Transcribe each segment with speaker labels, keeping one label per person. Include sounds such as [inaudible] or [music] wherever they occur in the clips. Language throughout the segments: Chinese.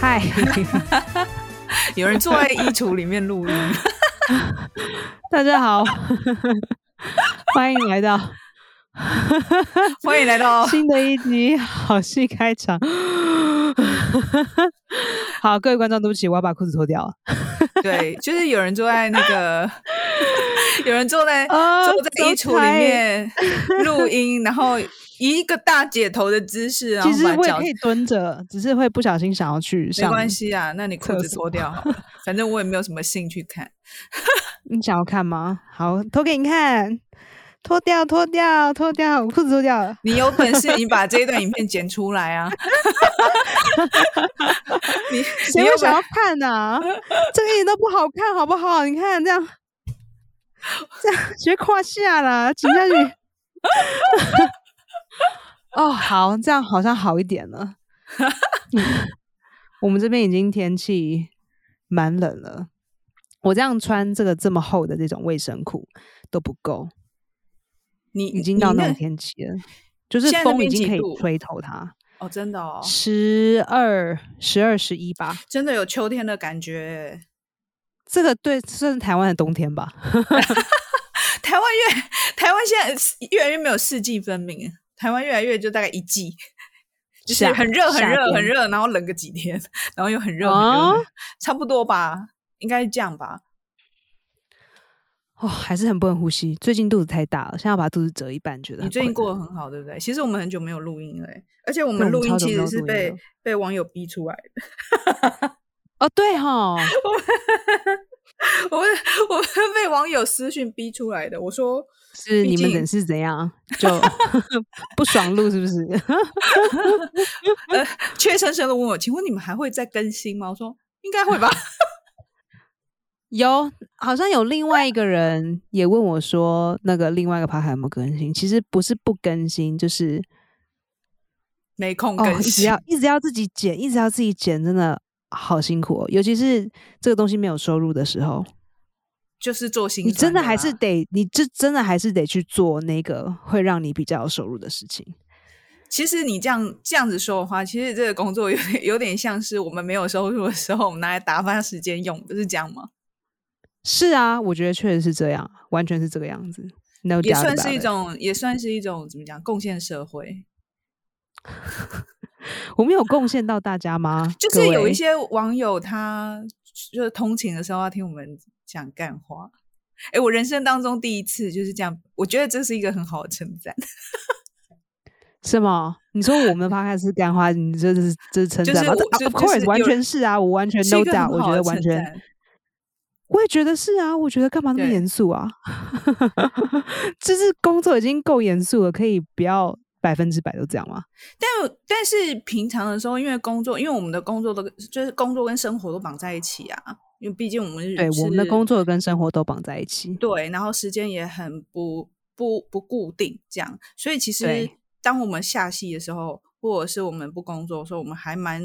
Speaker 1: 嗨，[laughs]
Speaker 2: 有人坐在衣橱里面录音。[laughs]
Speaker 1: 大家好，[laughs] 欢迎来到
Speaker 2: 欢迎来到
Speaker 1: 新的一集好戏开场。好，各位观众，对不起，我要把裤子脱掉了。
Speaker 2: 对，就是有人坐在那个，有人坐在
Speaker 1: 啊
Speaker 2: 坐在衣橱里面录音，然后以一个大姐头的姿势，然后
Speaker 1: 其实我也可以蹲着，只是会不小心想要去
Speaker 2: 没
Speaker 1: 上。
Speaker 2: 关系啊，那你裤子脱掉好了，[laughs] 反正我也没有什么兴趣看。[laughs]
Speaker 1: 你想要看吗？好，脱给你看。脱掉，脱掉，脱掉，我裤子脱掉了。
Speaker 2: 你有本事，你把这一段影片剪出来啊！[laughs] 你
Speaker 1: 谁会想要看呢、这个一点都不好看，好不好？你看这样，这样学胯下啦，挤下去。哦，好，这样好像好一点了。[laughs] 我们这边已经天气蛮冷了，我这样穿这个这么厚的这种卫生裤都不够，
Speaker 2: 你
Speaker 1: 已经到那种天气了，就是风已经可以吹透它。
Speaker 2: 哦，真的哦，
Speaker 1: 十二、十二、十一吧，
Speaker 2: 真的有秋天的感觉。
Speaker 1: 这个对算是台湾的冬天吧？[laughs]
Speaker 2: 台湾越台湾现在越来越没有四季分明，台湾越来越就大概一季，[laughs] 就是很热很热很热，然后冷个几天，[laughs] 然后又很热很热，
Speaker 1: 哦
Speaker 2: 差不多吧，应该是这样吧。
Speaker 1: 哦，还是很不能呼吸。最近肚子太大了，现在要把肚子折一半，觉得
Speaker 2: 你最近过得很好，对不对？其实我们很久没有录音了欸，而且我
Speaker 1: 对
Speaker 2: 们录音其实是被被网友逼出来的。[laughs]
Speaker 1: 哦，对哈，[laughs]
Speaker 2: 我们 [laughs] 我们被网友私讯逼出来的。我说 [laughs]
Speaker 1: 是你们人是怎样？就不爽路是不是？
Speaker 2: 呃，怯生生的问我，请问你们还会再更新吗？我说应该会吧。
Speaker 1: 有，好像有另外一个人也问我说，那个另外一个 p 还有没有更新？其实不是不更新，就是
Speaker 2: 没空
Speaker 1: 哦，
Speaker 2: 更
Speaker 1: 一直
Speaker 2: 新，
Speaker 1: 要一直要自己剪，一直要自己剪，真的好辛苦哦。尤其是这个东西没有收入的时候，
Speaker 2: 就是做心
Speaker 1: 你真的还是得，你这真的还是得去做那个会让你比较有收入的事情。
Speaker 2: 其实你这样这样子说的话，其实这个工作 [laughs] 有点有点像是我们没有收入的时候，我们拿来打发时间用不，是这样吗？
Speaker 1: 是啊，我觉得确实是这样，完全是这个样子。No
Speaker 2: 也算是一种，也算是一种怎么讲，贡献社会。[laughs]
Speaker 1: 我们有贡献到大家吗？[laughs]
Speaker 2: 就是有一些网友他就是通勤的时候要听我们讲干话。哎，我人生当中第一次就是这样，我觉得这是一个很好的称赞。[laughs]
Speaker 1: 是吗？你说我们的 podcast 是干花，你这是这是称
Speaker 2: 就是
Speaker 1: 赞吗？of course，完全是啊，我完全
Speaker 2: 是
Speaker 1: no doubt，我觉得完全，我也觉得是啊，我觉得干嘛那么
Speaker 2: 对
Speaker 1: 严肃啊？就是工作已经够严肃了，可以不要百分之百都这样吗？
Speaker 2: 但但是平常的时候，因为工作，因为我们的工作都就是工作跟生活都绑在一起啊，因为毕竟我们是
Speaker 1: 对，我们的工作跟生活都绑在一起。
Speaker 2: 对，然后时间也很不不不固定，这样，所以其实
Speaker 1: 对
Speaker 2: 当我们下戏的时候，或者是我们不工作的时候，我们还蛮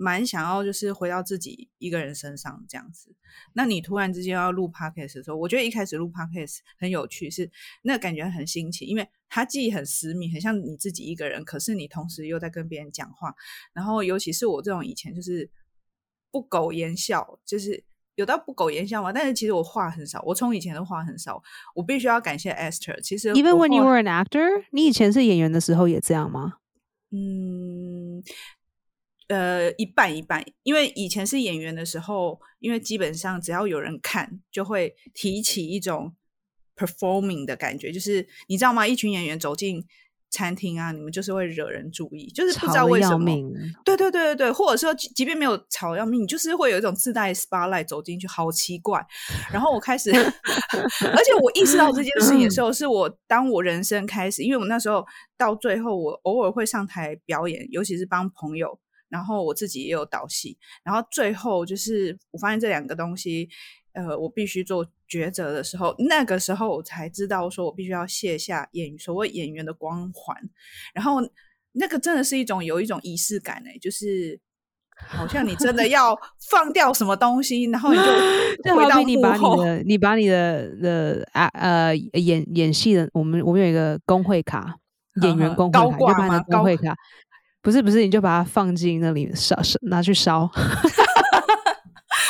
Speaker 2: 蛮想要就是回到自己一个人身上这样子。那你突然之间要录 podcast 的时候，我觉得一开始录 podcast 很有趣，是那个感觉很新奇，因为它既很私密，很像你自己一个人，可是你同时又在跟别人讲话，然后尤其是我这种以前就是不苟言笑，就是有到不苟言笑嘛。但是其实我话很少，我从以前的话很少，我必须要感谢 Esther。其实
Speaker 1: Even when you were an actor，你以前是演员的时候也这样吗？
Speaker 2: 嗯，呃，一半一半，因为以前是演员的时候，因为基本上只要有人看，就会提起一种 performing 的感觉，就是你知道吗？一群演员走进餐厅啊，你们就是会惹人注意，就是不知道为什么。对对对对对，或者说即即便没有吵要命，你就是会有一种自带 spotlight 走进去，好奇怪。然后我开始，[laughs] 而且我意识到这件事情的时候，是我当我人生开始，因为我那时候到最后，我偶尔会上台表演，尤其是帮朋友，然后我自己也有导戏，然后最后就是我发现这两个东西。呃，我必须做抉择的时候，那个时候我才知道，说我必须要卸下演所谓演员的光环，然后那个真的是一种有一种仪式感哎、就是好像你真的 [laughs] 要放掉什么东西，然后你
Speaker 1: 就 [laughs]
Speaker 2: 就回到
Speaker 1: 你把你。的你把你的的啊呃演演戏的，我们我们有一个工会卡，演员工会卡，你就把你的工会卡。不不是不是，你就把它放进那里烧烧，拿去烧，[laughs]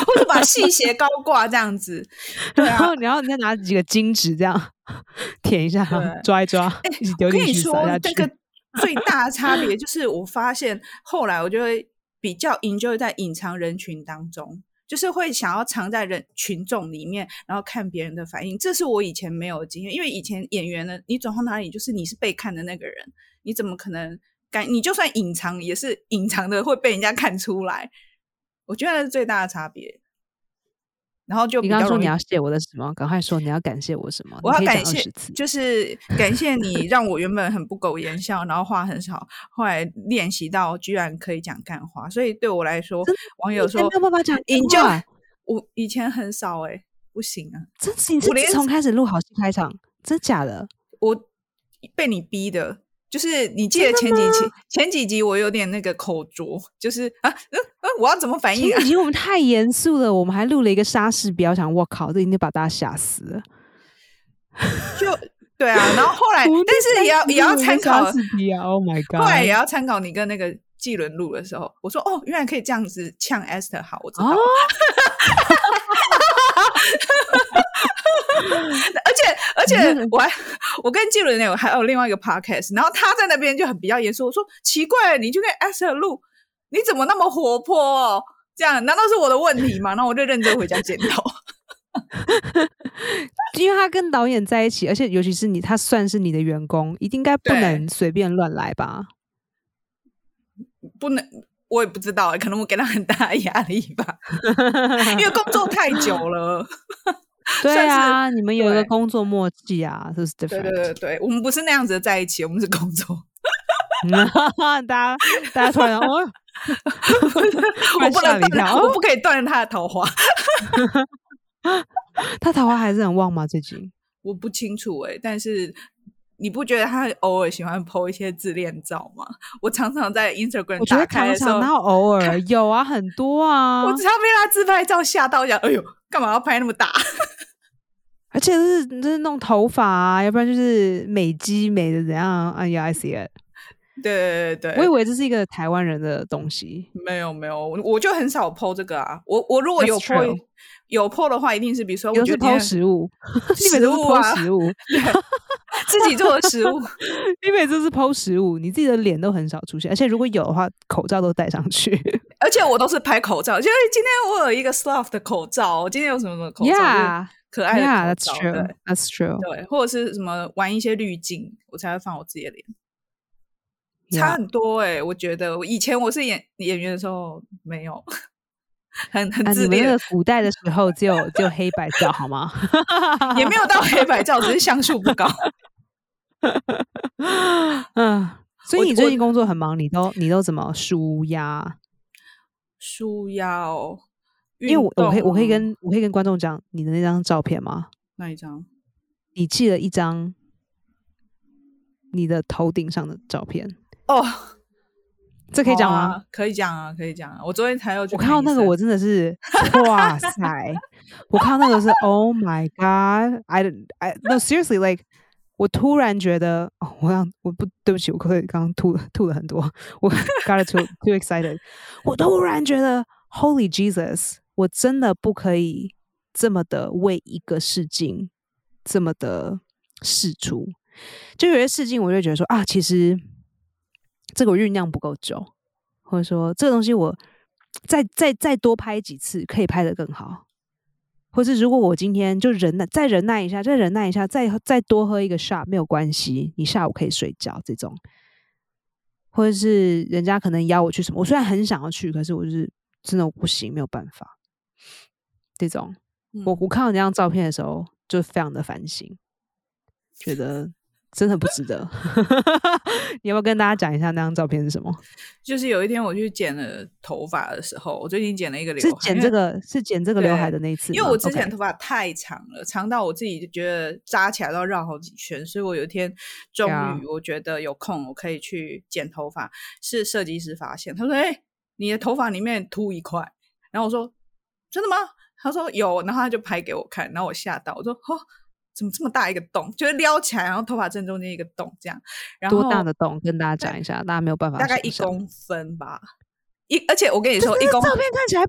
Speaker 2: 或者把细鞋高挂这样子。[laughs] 对啊
Speaker 1: 然后然后你再拿几个金纸这样 [laughs] 舔一下
Speaker 2: 对，
Speaker 1: 抓一抓，一起丢进去
Speaker 2: 你说，
Speaker 1: 撒下去。
Speaker 2: 那个最大的差别就是，我发现后来我就会比较 enjoy 在隐藏人群当中，就是会想要藏在人群众里面，然后看别人的反应。这是我以前没有的经验，因为以前演员呢，你走到哪里就是你是被看的那个人，你怎么可能敢？你就算隐藏，也是隐藏的会被人家看出来。我觉得那是最大的差别。然后就
Speaker 1: 你刚刚说你要谢我的什么？赶快说你要感谢我什么？
Speaker 2: 我要感谢
Speaker 1: 讲20次，
Speaker 2: 就是感谢你 [laughs] 让我原本很不苟言笑，然后话很少，后来练习到居然可以讲干话，所以对我来说，网友说
Speaker 1: 没有办法讲干
Speaker 2: 你就
Speaker 1: 话
Speaker 2: 我以前很少哎、不行啊，
Speaker 1: 真是你是
Speaker 2: 我连
Speaker 1: 自从开始录好戏开场，真假的？
Speaker 2: 我被你逼的。就是你记得前几期前几集我有点那个口拙，就是啊嗯嗯，我要怎么反应啊
Speaker 1: 因为？我们太严肃了，我们还录了一个莎士比亚，想我靠，这一定把大家吓死了。
Speaker 2: 就对啊，然后后来，[laughs] 但是也要也要参考
Speaker 1: 莎士比亚，Oh my god！
Speaker 2: 后来也要参考你跟那个纪伦录的时候，我说哦，原来可以这样子呛 Esther，好，我知道。
Speaker 1: 哦 [laughs] [laughs]
Speaker 2: 而且而且我还我跟纪伦有还有另外一个 podcast，然后他在那边就很比较严肃，我说奇怪，你就跟 Esther 录，你怎么那么活泼、哦？这样难道是我的问题吗？然后我就认真回家剪头。[laughs]
Speaker 1: 因为他跟导演在一起，而且尤其是你，他算是你的员工，一定该不能随便乱来吧？
Speaker 2: 不能，我也不知道、欸可能我给他很大的压力吧，[laughs] 因为工作太久了。[laughs]
Speaker 1: 对啊，你们有一个工作默契啊，这是 different。
Speaker 2: 对对对对，我们不是那样子的在一起，我们是工作。[laughs]
Speaker 1: 大家大家突然哦，
Speaker 2: 我不能断，
Speaker 1: 吓了一跳。哦
Speaker 2: 我不可以断了他的桃花。
Speaker 1: 他桃花还是很旺吗？最近？
Speaker 2: 我不清楚哎、但是你不觉得他偶尔喜欢 PO 一些自恋照吗？我常常在 Instagram 打开的时候
Speaker 1: 常，哪有偶尔有啊，很多啊
Speaker 2: 我，只要被他自拍照吓到，想哎呦，干嘛要拍那么大？[laughs]
Speaker 1: 而且是就是弄头发啊，要不然就是美肌美的怎样？哎呀，I see it。[laughs]
Speaker 2: 对对对对，
Speaker 1: 我以为这是一个台湾人的东西。
Speaker 2: 没有没有，我我就很少 PO 这个啊。我我如果有 PO 有 PO 的话，一定是比如说我觉得今天
Speaker 1: 剖食物，你每次都是
Speaker 2: 食物啊
Speaker 1: 剖食物，
Speaker 2: 自己做的食物，
Speaker 1: 你每次是剖食物，你自己的脸都很少出现，而且如果有的话，口罩都戴上去。
Speaker 2: 而且我都是拍口罩。就是今天我有一个 Sloth 的口罩，我今天有什么什么口罩就是
Speaker 1: Yeah,
Speaker 2: 可爱的
Speaker 1: yeah,
Speaker 2: 口
Speaker 1: that's
Speaker 2: 罩
Speaker 1: true,
Speaker 2: 对
Speaker 1: that's true.
Speaker 2: 对，或者是什么玩一些滤镜，我才会放我自己的脸。差.很多哎、我觉得我以前我是演演员的时候没有，很很
Speaker 1: 啊，
Speaker 2: 自恋，
Speaker 1: 你们那个古代的时候只有只有黑白照好吗？
Speaker 2: 也没有到黑白照，只是像素不高。[laughs]
Speaker 1: 嗯，所以你最近工作很忙，你都你都怎么舒压？
Speaker 2: 舒压哦，
Speaker 1: 因为我我可以我可以跟我可以跟观众讲你的那张照片吗？
Speaker 2: 那一张
Speaker 1: 你寄了一张你的头顶上的照片，
Speaker 2: 哦，[laughs]
Speaker 1: 这可以讲吗？
Speaker 2: 可以讲啊，可以讲啊。我昨天才有去
Speaker 1: 我看到那个，我真的是哇塞！[laughs] 我看到那个是 Oh my God！I I no seriously like，我突然觉得，我刚我不对不起，我可以刚刚吐了吐了很多，我 got too too excited。[laughs] 我突然觉得 Holy Jesus！我真的不可以这么的为一个事情这么的事出。就有些事情，我就觉得说啊，其实这个我酝酿不够久，或者说这个东西我再再再多拍几次，可以拍得更好。或是如果我今天就忍耐，再忍耐一下，再忍耐一下，再再多喝一个 shot 没有关系，你下午可以睡觉这种。或者是人家可能邀我去什么，我虽然很想要去，可是我就是真的不行，没有办法。这种，我
Speaker 2: 嗯
Speaker 1: 我看到那张照片的时候，就非常的反省，觉得真的不值得。[laughs] 你要不要跟大家讲一下那张照片是什么？
Speaker 2: 就是有一天我去剪了头发的时候，我最近剪了一个刘
Speaker 1: 是剪这个是剪这个刘海的那一次，
Speaker 2: 因为我之前头发太长了，长到我自己就觉得扎起来都要绕好几圈，所以我有一天终于我觉得有空，我可以去剪头发。是设计师发现，他说：“哎、你的头发里面秃一块。”然后我说：“真的吗？”他说：“有。”然后他就拍给我看，然后我吓到，我说：“哦，怎么这么大一个洞？就是撩起来，然后头发正中间一个洞这样。然后
Speaker 1: 多大的洞？跟大家讲一下，大家没有办法，
Speaker 2: 大概一公分吧。一而且我跟你说，一公
Speaker 1: 照片看起来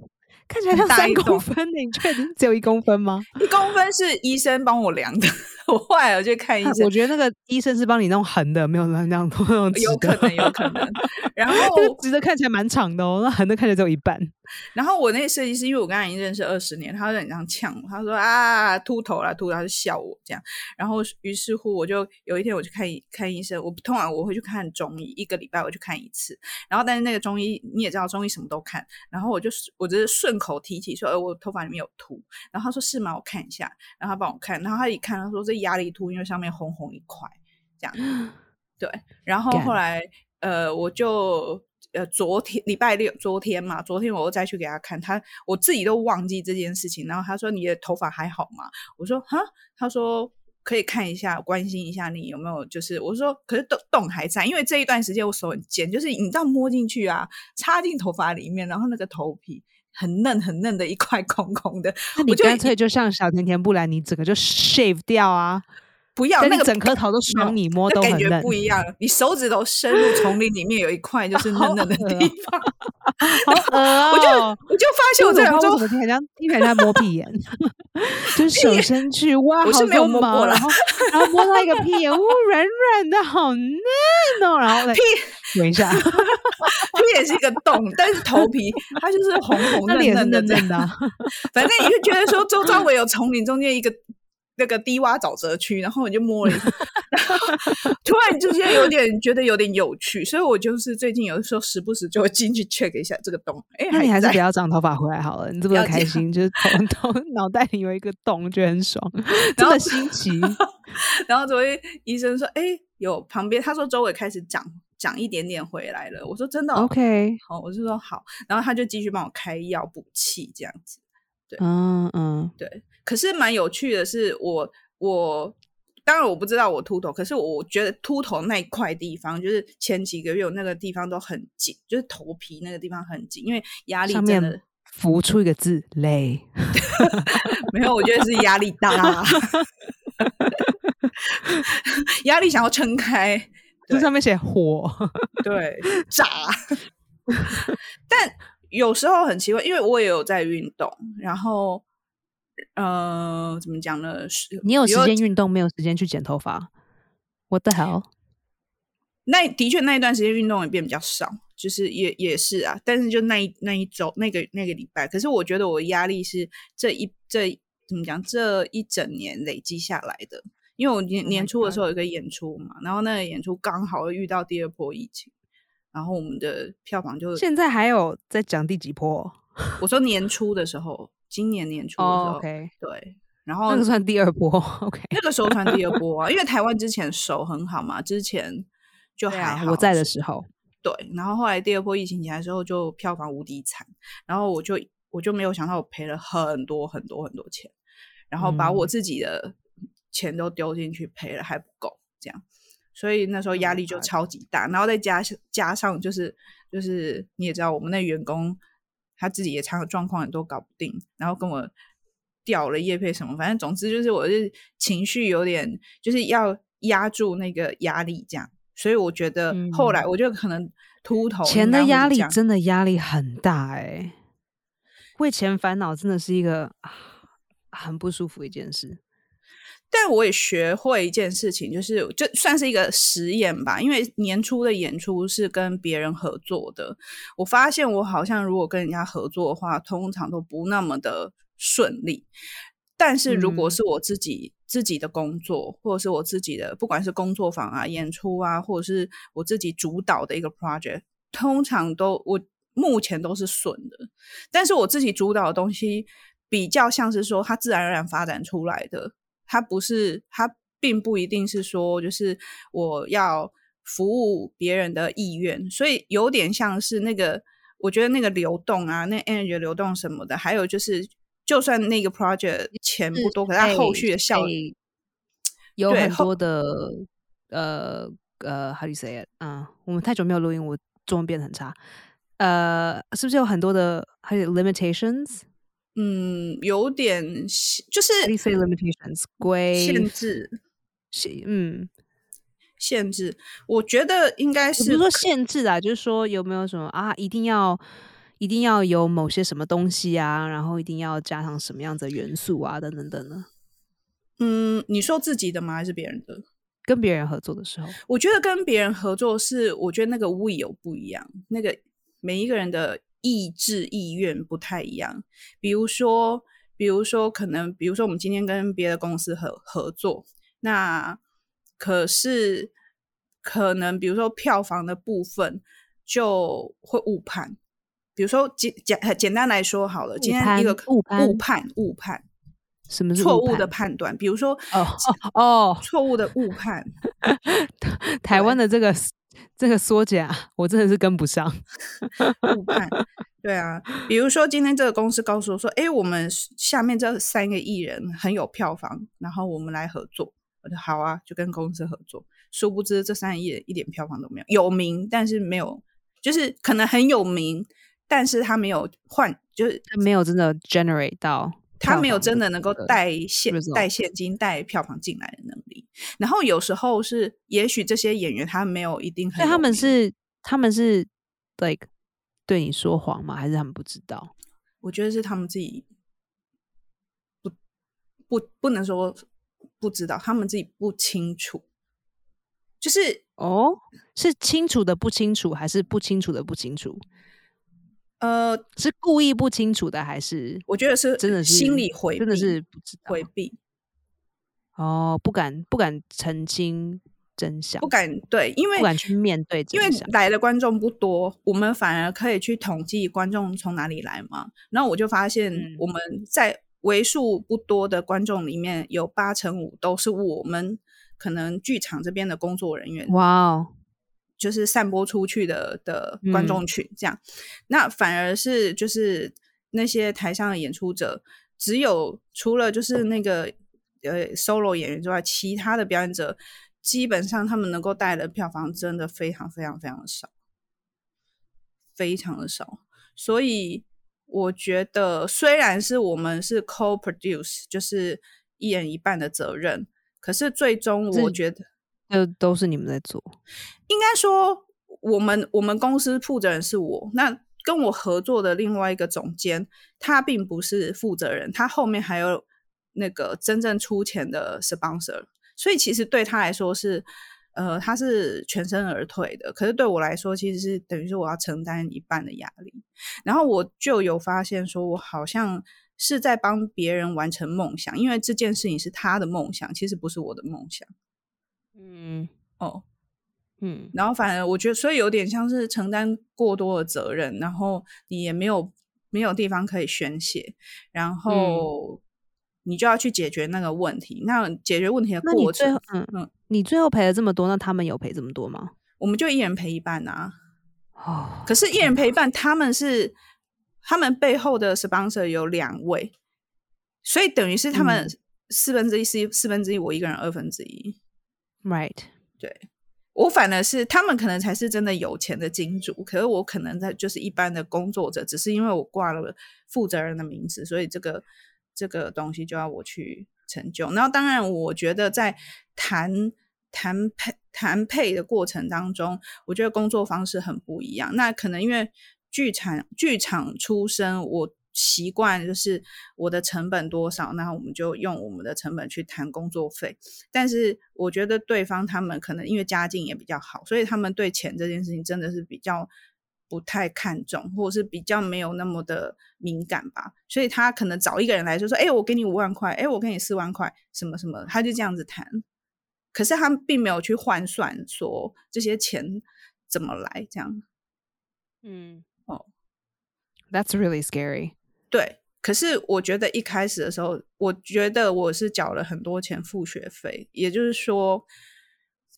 Speaker 1: 看起来像三公分，你确定只有一公分吗？[laughs]
Speaker 2: 一公分是医生帮我量的。我后来我就看医生，
Speaker 1: 我觉得那个医生是帮你弄横的，没有那样 [laughs] 那种
Speaker 2: 有可能有可能。然后
Speaker 1: 直的看起来蛮长的哦，那横的看起来只有一半。[laughs]
Speaker 2: 然后我那个设计师，因为我跟他已经认识二十年，他就很像呛我，他说啊秃头了秃头，他就笑我这样。然后于是乎我就有一天我去看看医生，我通常我会去看中医，一个礼拜我去看一次。然后但是那个中医你也知道，中医什么都看。然后我就我只是顺口提起说，呃我头发里面有秃。然后他说是吗？我看一下。然后他帮我看，然后他一看，他说这压力秃，因为上面红红一块这样。[gasps] 对，然后后来呃我就。呃，昨天礼拜六，昨天嘛，昨天我又再去给他看，他我自己都忘记这件事情。然后他说：“你的头发还好吗？”我说：“哈。”他说：“可以看一下，关心一下你有没有。”就是我说：“可是洞洞还在，因为这一段时间我手很尖，就是你知道摸进去啊，插进头发里面，然后那个头皮很嫩很嫩的一块 [laughs] 空空的。
Speaker 1: 那你干脆就像小甜甜布兰妮整个就 shave 掉啊。”
Speaker 2: 不要那个
Speaker 1: 整颗头都双你摸都
Speaker 2: 感觉不一样。你手指头深入丛林里面有一块就是 [laughs] 嫩嫩的地方，[laughs] 我就我就发现我这两周
Speaker 1: 怎么听起来像听起来像摸屁眼，[laughs] 就手伸去哇，
Speaker 2: 我是没有摸过
Speaker 1: 然后然后摸到一个屁眼，呜软软的好嫩哦，然后
Speaker 2: 屁
Speaker 1: 等一下，
Speaker 2: 屁眼是一个洞，但是头皮它就是红红嫩嫩
Speaker 1: 的嫩的，
Speaker 2: 反正你就觉得说周遭围有丛林中间一个。那个低洼沼泽区，然后我就摸了一下，突然之间有点觉得有点有趣，所以我就是最近有的时候时不时就会进去 check 一下这个洞。哎，
Speaker 1: 那你还是不要长头发回来好了，你这么开心，就是头头脑袋里有一个洞，觉得很爽，[laughs] 真的新奇。[laughs]
Speaker 2: 然后昨天医生说，哎，有旁边他说周围开始长长一点点回来了。我说真的
Speaker 1: ，OK，
Speaker 2: 好，我就说好，然后他就继续帮我开药补气这样子。对，
Speaker 1: 嗯嗯，
Speaker 2: 对。可是蛮有趣的是，我我当然我不知道我秃头，可是我觉得秃头那一块地方，就是前几个月我那个地方都很紧，就是头皮那个地方很紧，因为压力真的
Speaker 1: 浮出一个字累，
Speaker 2: 没有，我觉得是压力大，压力想要撑开，
Speaker 1: 这上面写火，
Speaker 2: 对，炸，[laughs] 但有时候很奇怪，因为我也有在运动，然后。呃，怎么讲呢？
Speaker 1: 你有时间运动，没有时间去剪头发。What the hell？
Speaker 2: 那的确那一段时间运动也变比较少，就是也也是啊。但是就那一那一周那个那个礼拜，可是我觉得我压力是这一这怎么讲？这一整年累积下来的。因为我年年初的时候有一个演出嘛，然后那个演出刚好遇到第二波疫情，然后我们的票房就
Speaker 1: 现在还有在讲第几波？[laughs]
Speaker 2: 我说年初的时候。今年年初的时候，对，然后
Speaker 1: 那个算第二波，OK，[laughs]
Speaker 2: 那个时候算第二波啊，因为台湾之前手很好嘛，之前就还好，
Speaker 1: 我在的时候，
Speaker 2: 对，然后后来第二波疫情起来之后，就票房无敌惨，然后我就我就没有想到我赔了很多很多很多钱，然后把我自己的钱都丢进去赔了还不够，这样，所以那时候压力就超级大，然后再加加上就是就是你也知道我们那员工。他自己也常有状况，也都搞不定，然后跟我掉了叶配什么，反正总之就是我是情绪有点，就是要压住那个压力这样，所以我觉得后来我就可能秃头，
Speaker 1: 钱的压力真的压力很大哎，为钱烦恼真的是一个很不舒服一件事。
Speaker 2: 但我也学会一件事情，就是就算是一个实验吧。因为年初的演出是跟别人合作的，我发现我好像如果跟人家合作的话，通常都不那么的顺利。但是如果是我自己自己的工作，或者是我自己的，不管是工作坊啊、演出啊，或者是我自己主导的一个 project，通常都我目前都是顺的。但是我自己主导的东西，比较像是说它自然而然发展出来的。它不是，它并不一定是说，就是我要服务别人的意愿，所以有点像是那个，我觉得那个流动啊，那 energy 流动什么的，还有就是，就算那个 project 钱不多，可是它后续的效益
Speaker 1: 有很多的，呃呃，how do you say it？嗯，我们太久没有录音，我中文变得很差。呃，是不是有很多的还有 limitations？
Speaker 2: 嗯，有点就是
Speaker 1: limitations 规
Speaker 2: 限制，
Speaker 1: 嗯，
Speaker 2: 限制。我觉得应该是
Speaker 1: 不是说限制啊，就是说有没有什么啊，一定要一定要有某些什么东西啊，然后一定要加上什么样的元素啊，等等等等？
Speaker 2: 嗯，你说自己的吗？还是别人的？
Speaker 1: 跟别人合作的时候，
Speaker 2: 我觉得跟别人合作是，我觉得那个 we 有不一样，那个每一个人的意志意愿不太一样。比如说，比如说，可能，比如说，我们今天跟别的公司合合作，那可是可能，比如说票房的部分就会误判。比如说简简简单来说好了，今天一个
Speaker 1: 误
Speaker 2: 误判误判。
Speaker 1: 什么
Speaker 2: 错误的判断？比如说，
Speaker 1: 哦哦，
Speaker 2: 错误的误判。[laughs]
Speaker 1: 台湾的这个这个缩减，啊我真的是跟不上。[laughs]
Speaker 2: 误判，对啊。比如说，今天这个公司告诉我说：“哎，我们下面这三个艺人很有票房，然后我们来合作。”我说：“好啊，就跟公司合作。”殊不知，这三个艺人一点票房都没有，有名但是没有，就是可能很有名，但是他没有换，就是
Speaker 1: 没有真的 generate 到。
Speaker 2: 他没有真的能够带现带现金带票房进来的能力，然后有时候是，也许这些演员他没有一定，
Speaker 1: 很他们是他们是 like 对你说谎吗？还是他们不知道？
Speaker 2: 我觉得是他们自己不不不能说不知道，他们自己不清楚，就是
Speaker 1: 哦，是清楚的不清楚，还是不清楚的不清楚？
Speaker 2: 呃，
Speaker 1: 是故意不清楚的，还是
Speaker 2: 我觉得是
Speaker 1: 真的是
Speaker 2: 心理回，
Speaker 1: 真的是不知道
Speaker 2: 回避。
Speaker 1: 哦，不敢不敢澄清真相，
Speaker 2: 不敢对，因为
Speaker 1: 不敢去面对，
Speaker 2: 因为来的观众不多，我们反而可以去统计观众从哪里来嘛。然后我就发现，我们在为数不多的观众里面有八成五都是我们可能剧场这边的工作人员。
Speaker 1: 哇哦！
Speaker 2: 就是散播出去的的观众群，这样，那反而是就是那些台上的演出者，只有除了就是那个呃 solo 演员之外，其他的表演者基本上他们能够带的票房真的非常非常非常的少，非常的少。所以我觉得，虽然是我们是 co-produce，就是一人一半的责任，可是最终我觉得。
Speaker 1: 都都是你们在做，
Speaker 2: 应该说我们我们公司负责人是我，那跟我合作的另外一个总监，他并不是负责人，他后面还有那个真正出钱的 sponsor，所以其实对他来说是，呃，他是全身而退的。可是对我来说，其实是等于说我要承担一半的压力。然后我就有发现，说我好像是在帮别人完成梦想，因为这件事情是他的梦想，其实不是我的梦想。嗯哦，嗯，然后反而我觉得，所以有点像是承担过多的责任，然后你也没有没有地方可以宣泄，然后你就要去解决那个问题。那解决问题的过程，
Speaker 1: 嗯嗯，你最后赔了这么多，那他们有赔这么多吗？
Speaker 2: 我们就一人赔一半啊。哦，可是，一人赔一半，他们是他们背后的 sponsor 有两位，所以等于是他们四分之一，四四分之一，我一个人二分之一。
Speaker 1: Right，
Speaker 2: 对我反而是他们可能才是真的有钱的金主，可是我可能在就是一般的工作者，只是因为我挂了负责人的名字，所以这个这个东西就要我去成就。然后当然，我觉得在谈谈配谈配的过程当中，我觉得工作方式很不一样。那可能因为剧场剧场出身，我。习惯就是我的成本多少，那我们就用我们的成本去谈工作费。但是我觉得对方他们可能因为家境也比较好，所以他们对钱这件事情真的是比较不太看重，或者是比较没有那么的敏感吧。所以他可能找一个人来说说，哎，我给你五万块，哎，我给你四万块，什么什么，他就这样子谈。可是他并没有去换算说这些钱怎么来，这样。嗯，哦
Speaker 1: ，That's really scary.
Speaker 2: 对，可是我觉得一开始的时候，我觉得我是缴了很多钱付学费，也就是说，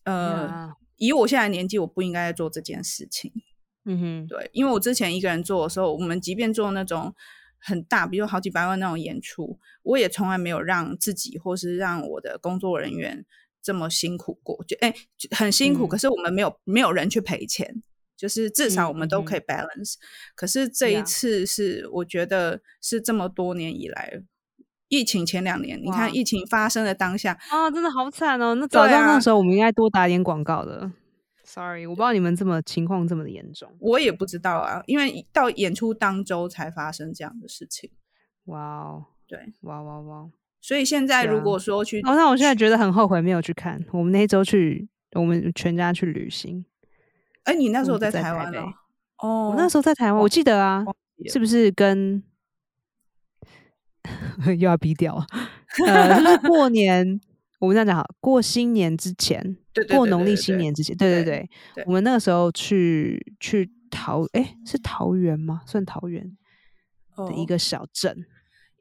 Speaker 2: 呃，以我现在年纪，我不应该做这件事情。嗯哼，对，因为我之前一个人做的时候，我们即便做那种很大，比如好几百万那种演出，我也从来没有让自己或是让我的工作人员这么辛苦过。就哎，很辛苦，可是我们没有没有人去赔钱。就是至少我们都可以 balance。可是这一次是我觉得是这么多年以来，疫情前两年，你看疫情发生的当下
Speaker 1: 啊，真的好惨哦。那早知道那时候我们应该多打点广告的。Sorry，我不知道你们这么情况这么的严重，
Speaker 2: 我也不知道啊，因为到演出当周才发生这样的事情。
Speaker 1: 哇哦，
Speaker 2: 对，
Speaker 1: 哇哇哇！
Speaker 2: 所以现在如果说去，
Speaker 1: 哦，那我现在觉得很后悔没有去看。我们那周去，我们全家去旅行。
Speaker 2: 哎，你那时候在台湾哦？
Speaker 1: 哦，我那时候在台湾，我记得啊，是不是跟 [laughs] 又要逼掉？呃，就是过年，我们这样讲好，过新年之前，对过农历新年之前，对对对，我们那个时候去去桃，哎，是桃园吗？算桃园的一个小镇。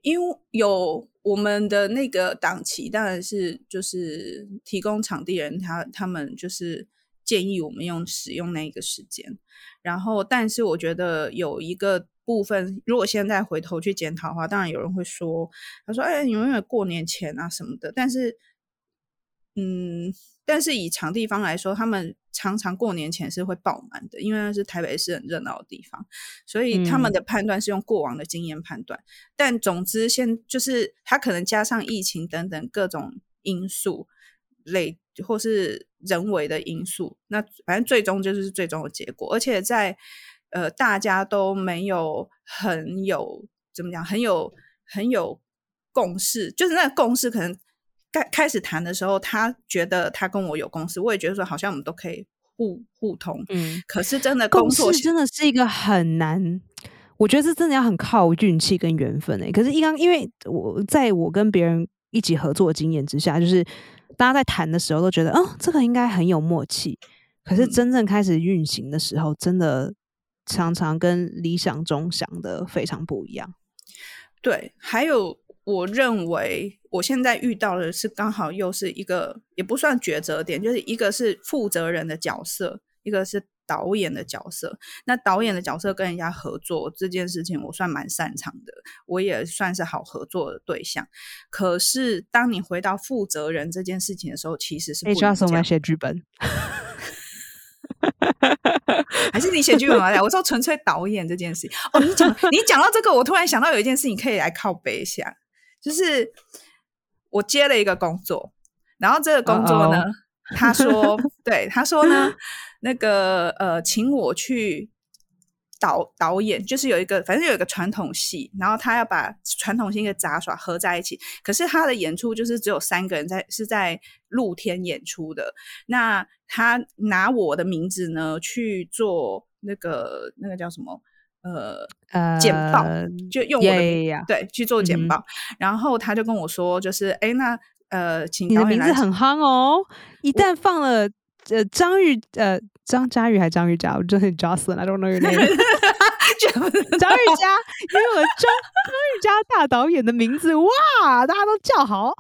Speaker 2: 因为有我们的那个档期，当然是就是提供场地人，他他们就是建议我们用使用那个时间。然后，但是我觉得有一个部分，如果现在回头去检讨的话，当然有人会说，他说：“哎，你们因为过年前啊什么的。”但是，嗯。但是以场地方来说，他们常常过年前是会爆满的，因为那是台北市很热闹的地方，所以他们的判断是用过往的经验判断。但总之，现就是他可能加上疫情等等各种因素累，或是人为的因素，那反正最终就是最终的结果。而且在呃大家都没有很有怎么讲，很有很有共识，就是那个共识可能。开开始谈的时候，他觉得他跟我有共识，我也觉得说好像我们都可以互互通。嗯，可是真的
Speaker 1: 共识真的是一个很难，我觉得这真的要很靠运气跟缘分诶。可是一刚因为我在我跟别人一起合作的经验之下，就是大家在谈的时候都觉得，哦，这个应该很有默契。可是真正开始运行的时候，真的常常跟理想中想的非常不一样。
Speaker 2: 对，还有。我认为我现在遇到的是刚好又是一个也不算抉择点，就是一个是负责人的角色，一个是导演的角色。那导演的角色跟人家合作这件事情，我算蛮擅长的，我也算是好合作的对象。可是当你回到负责人这件事情的时候，其实是不需
Speaker 1: 要我们写剧本，[laughs]
Speaker 2: 还是你写剧本来？[laughs] 我说纯粹导演这件事情。哦，你讲你讲到这个，我突然想到有一件事情可以来靠背一下。就是我接了一个工作，然后这个工作呢，他说，[laughs] 对，他说呢，那个呃，请我去导导演，就是有一个，反正有一个传统戏，然后他要把传统戏跟杂耍合在一起，可是他的演出就是只有三个人在，是在露天演出的。那他拿我的名字呢去做那个那个叫什么？呃呃，简报就用我的对去做简报，然后他就跟我说，就是哎，那呃，请
Speaker 1: 你的名字很夯哦，一旦放了呃张玉呃张嘉玉还是张玉佳，我真的 Jocelyn，I don't know your name。[laughs] 张玉佳，因为张张玉佳大导演的名字，哇，大家都叫好。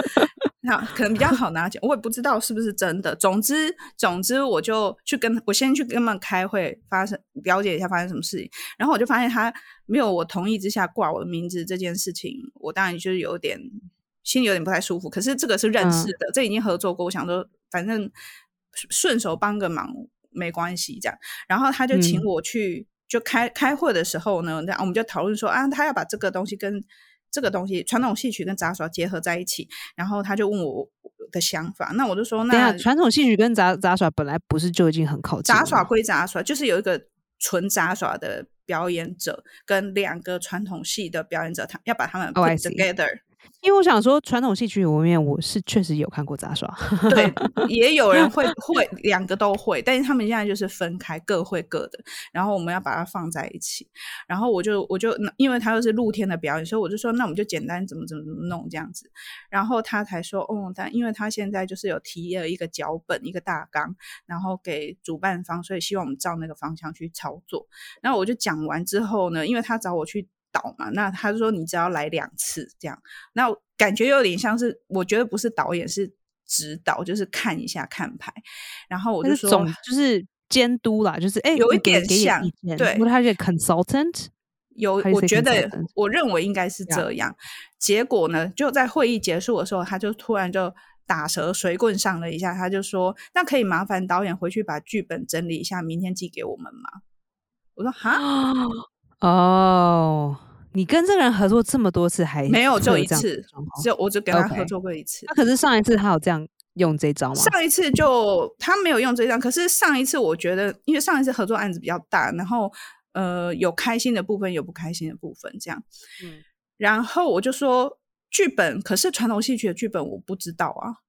Speaker 1: [laughs]
Speaker 2: 那可能比较好拿奖，我也不知道是不是真的。总之，总之，我就去跟我先去跟他们开会，发生了解一下发生什么事情。然后我就发现他没有我同意之下挂我的名字这件事情，我当然就是有点心里有点不太舒服。可是这个是认识的，这已经合作过，我想说反正顺手帮个忙没关系这样。然后他就请我去。就开开会的时候呢，那我们就讨论说啊，他要把这个东西跟这个东西传统戏曲跟杂耍结合在一起，然后他就问我的想法，那我就说，那
Speaker 1: 传统戏曲跟杂杂耍本来不是就已经很靠近？
Speaker 2: 杂耍归杂耍，就是有一个纯杂耍的表演者跟两个传统戏的表演者，他要把他们 put together。
Speaker 1: 因为我想说，传统戏曲里面我是确实有看过杂耍，[laughs]
Speaker 2: 对，也有人会会两个都会，但是他们现在就是分开，各会各的。然后我们要把它放在一起。然后我就我就因为他又是露天的表演，所以我就说，那我们就简单怎么怎么怎么弄这样子。然后他才说，哦，但因为他现在就是有提了一个脚本，一个大纲，然后给主办方，所以希望我们照那个方向去操作。然后我就讲完之后呢，因为他找我去。导嘛，那他说你只要来两次这样，那感觉有点像是，我觉得不是导演是指导，就是看一下看牌，然后我就说
Speaker 1: 就是监督啦，就是哎
Speaker 2: 有一点像，对，
Speaker 1: 他是 consultant，
Speaker 2: 有我觉得我认为应该是这样，结果呢就在会议结束的时候，他就突然就打蛇随棍上了一下，他就说：“那可以麻烦导演回去把剧本整理一下，明天寄给我们吗？”我说：“哈，
Speaker 1: 哦，你跟这个人合作这么多次，还
Speaker 2: 没有，就一次只有我只跟他合作过一次。
Speaker 1: 那可是上一次他有这样用这招吗？
Speaker 2: 上一次就他没有用这招，可是上一次我觉得，因为上一次合作案子比较大，然后呃有开心的部分，有不开心的部分，这样。
Speaker 1: 嗯
Speaker 2: 然后我就说剧本，可是传统戏曲的剧本我不知道啊。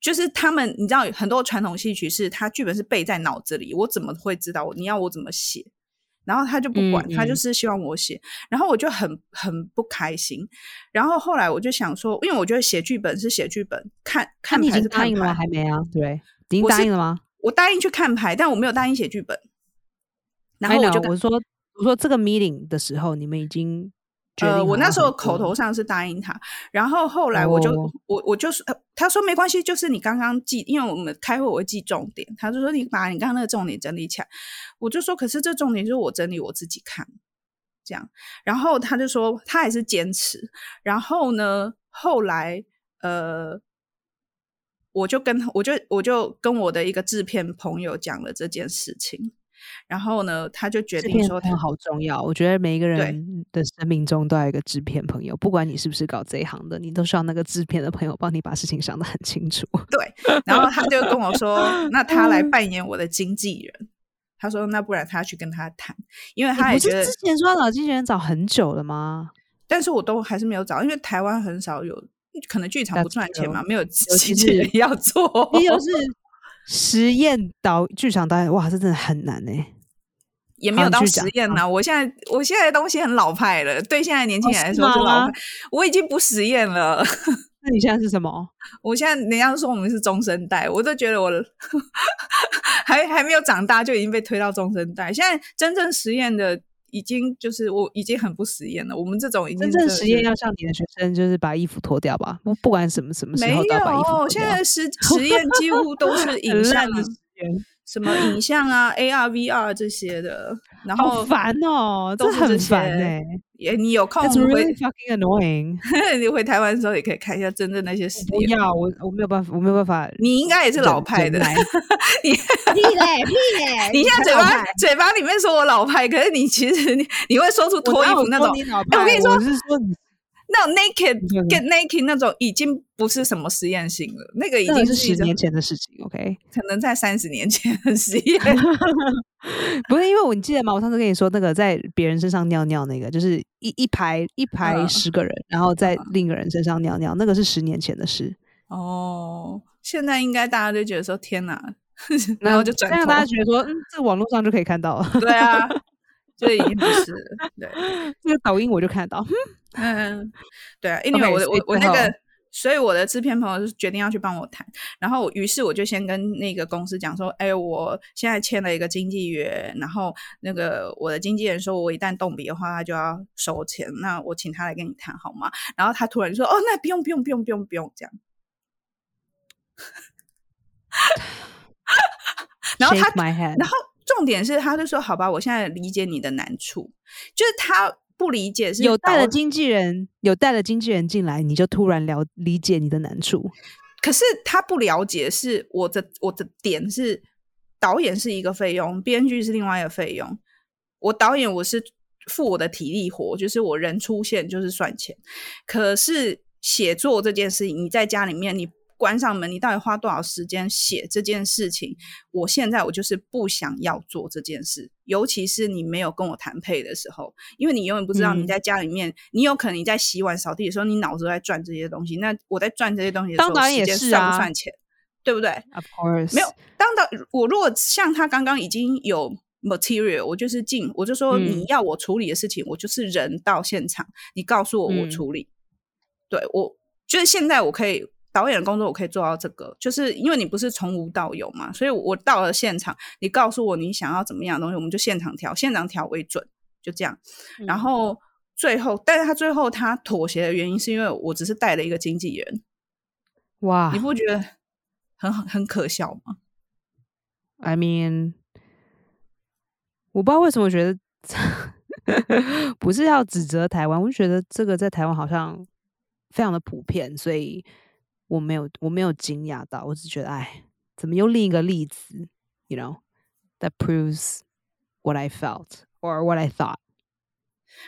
Speaker 2: 就是他们，你知道，很多传统戏曲是他剧本是背在脑子里，我怎么会知道？你要我怎么写？然后他就不管，
Speaker 1: 嗯嗯
Speaker 2: 他就是希望我写，然后我就很很不开心。然后后来我就想说，因为我觉得写剧本是写剧本，看看牌是看
Speaker 1: 经答应了吗？
Speaker 2: 牌。
Speaker 1: 还没啊？对，已经答应了吗？
Speaker 2: 我答应去看牌，但我没有答应写剧本。然后我就
Speaker 1: 说我说这个 meeting 的时候，你们已经
Speaker 2: 呃，我那时候？口头上是答应他，然后后来我就、
Speaker 1: 哦。
Speaker 2: 我我就是、呃、他说没关系，就是你刚刚记，因为我们开会我会记重点，他就说你把你刚刚那个重点整理起来，我就说可是这重点就是我整理我自己看，这样，然后他就说他还是坚持，然后呢，后来呃。我就跟他，我就我就跟我的一个制片朋友讲了这件事情，然后呢，他就决定说他
Speaker 1: 好重要，我觉得每一个人的生命中都要有一个制片朋友，不管你是不是搞这一行的，你都需要那个制片的朋友帮你把事情想得很清楚。
Speaker 2: 对，然后他就跟我说，那他来
Speaker 1: 嗯
Speaker 2: 扮演我的经纪人。他说，那不然他去跟他谈，因为他也觉得
Speaker 1: 之，前说要找经纪人找很久了吗？
Speaker 2: 但是我都还是没有找，因为台湾很少有，可能剧场不赚钱嘛，没有经纪人要做。
Speaker 1: 你就是实验导剧场导演，哇，这真的很难哎、
Speaker 2: 也没有到实验呐、我现在我现在的东西很老派了，对现在年轻人来说是老
Speaker 1: 吗
Speaker 2: 派。我已经不实验了，[laughs]
Speaker 1: 那你现在是什么？[laughs]
Speaker 2: 我现在人家说我们是中生代，我都觉得我 [laughs] 还还没有长大就已经被推到中生代。现在真正实验的已经就是我已经很不实验了。我们这种已经
Speaker 1: 真正实验要像你的学生，就是把衣服脱掉吧，不不管什么什么时候都要把衣服脱
Speaker 2: 有，
Speaker 1: 掉。
Speaker 2: 现在实 [laughs] 实验几乎都是影像
Speaker 1: 烂的实验，
Speaker 2: 什么影像啊、AR、VR 这些的，然后
Speaker 1: 烦哦，
Speaker 2: 都是
Speaker 1: 烦
Speaker 2: 些
Speaker 1: 哎、
Speaker 2: 也你有空
Speaker 1: It's
Speaker 2: 回
Speaker 1: really fucking annoying。[laughs]
Speaker 2: 你回台湾的时候也可以看一下真正那些实
Speaker 1: 不
Speaker 2: 验。
Speaker 1: 要，我我没有办法，我没有办法。
Speaker 2: 你应该也是老派的，你
Speaker 1: 屁嘞屁嘞 [laughs]
Speaker 2: 你现在嘴巴嘴巴里面说我老派，可是你其实你你会说出
Speaker 1: 我
Speaker 2: 脱衣服那种我跟你说
Speaker 1: 我是说
Speaker 2: 那种 naked get naked 那种已经不是什么实验性了，那个已经是十
Speaker 1: 年前的事情，OK？
Speaker 2: 可能在三十年前的实验。[laughs]
Speaker 1: 不是因为我你记得吗？我上次跟你说那个在别人身上尿尿那个，就是一一排一排
Speaker 2: 嗯
Speaker 1: 十个人，然后在另一个人身上尿尿，那个是十年前的事。
Speaker 2: 哦，现在应该大家都觉得说天哪，[laughs] 然后就转头
Speaker 1: 这样大家觉得说，嗯，这个网络上就可以看到了。
Speaker 2: 对啊，就已经不是了对。[laughs]
Speaker 1: 这个抖音我就看得到，
Speaker 2: 嗯，对啊，[laughs] 因为我我我那个，所以我的制片朋友就决定要去帮我谈，然后于是我就先跟那个公司讲说，哎，我现在签了一个经纪约，然后那个我的经纪人说我一旦动笔的话，他就要收钱，那我请他来跟你谈好吗？然后他突然就说，哦，那不用不用不用不用不用这样，然后他然后重点是，他就说：“好吧，我现在理解你的难处，就是他不理解是
Speaker 1: 有带了经纪人，有带了经纪人进来，你就突然了理解你的难处。
Speaker 2: 可是他不了解是我的我的点是导演是一个费用，编剧是另外一个费用。我导演我是付我的体力活，就是我人出现就是算钱。可是写作这件事情，你在家里面你关上门，你到底花多少时间写这件事情？我现在我就是不想要做这件事，尤其是你没有跟我谈配的时候，因为你永远不知道你
Speaker 1: 嗯
Speaker 2: 在家里面，你有可能你在洗碗扫地的时候，你脑子都在转这些东西。那我在转这些东西的时候，时间算不算钱？对不对
Speaker 1: ？Of course，
Speaker 2: 没有，当导我如果像他刚刚已经有 material，我就是进，我就说
Speaker 1: 嗯
Speaker 2: 你要我处理的事情，我就是人到现场，你告诉我我
Speaker 1: 嗯
Speaker 2: 处理。对我就是现在我可以导演的工作，我可以做到这个，就是因为你不是从无到有嘛，所以我到了现场，你告诉我你想要怎么样的东西，我们就现场调，现场调为准，就这样。然
Speaker 1: 嗯
Speaker 2: 后最后，但是他最后他妥协的原因是因为我只是带了一个经纪人，
Speaker 1: 哇
Speaker 2: 你不觉得很很可笑吗
Speaker 1: ？I mean，我不知道为什么觉得 [laughs] 不是要指责台湾，我就觉得这个在台湾好像非常的普遍，所以我没有我没有惊讶到，我只觉得哎，怎么又另一个例子？You know that proves what I felt or what I thought。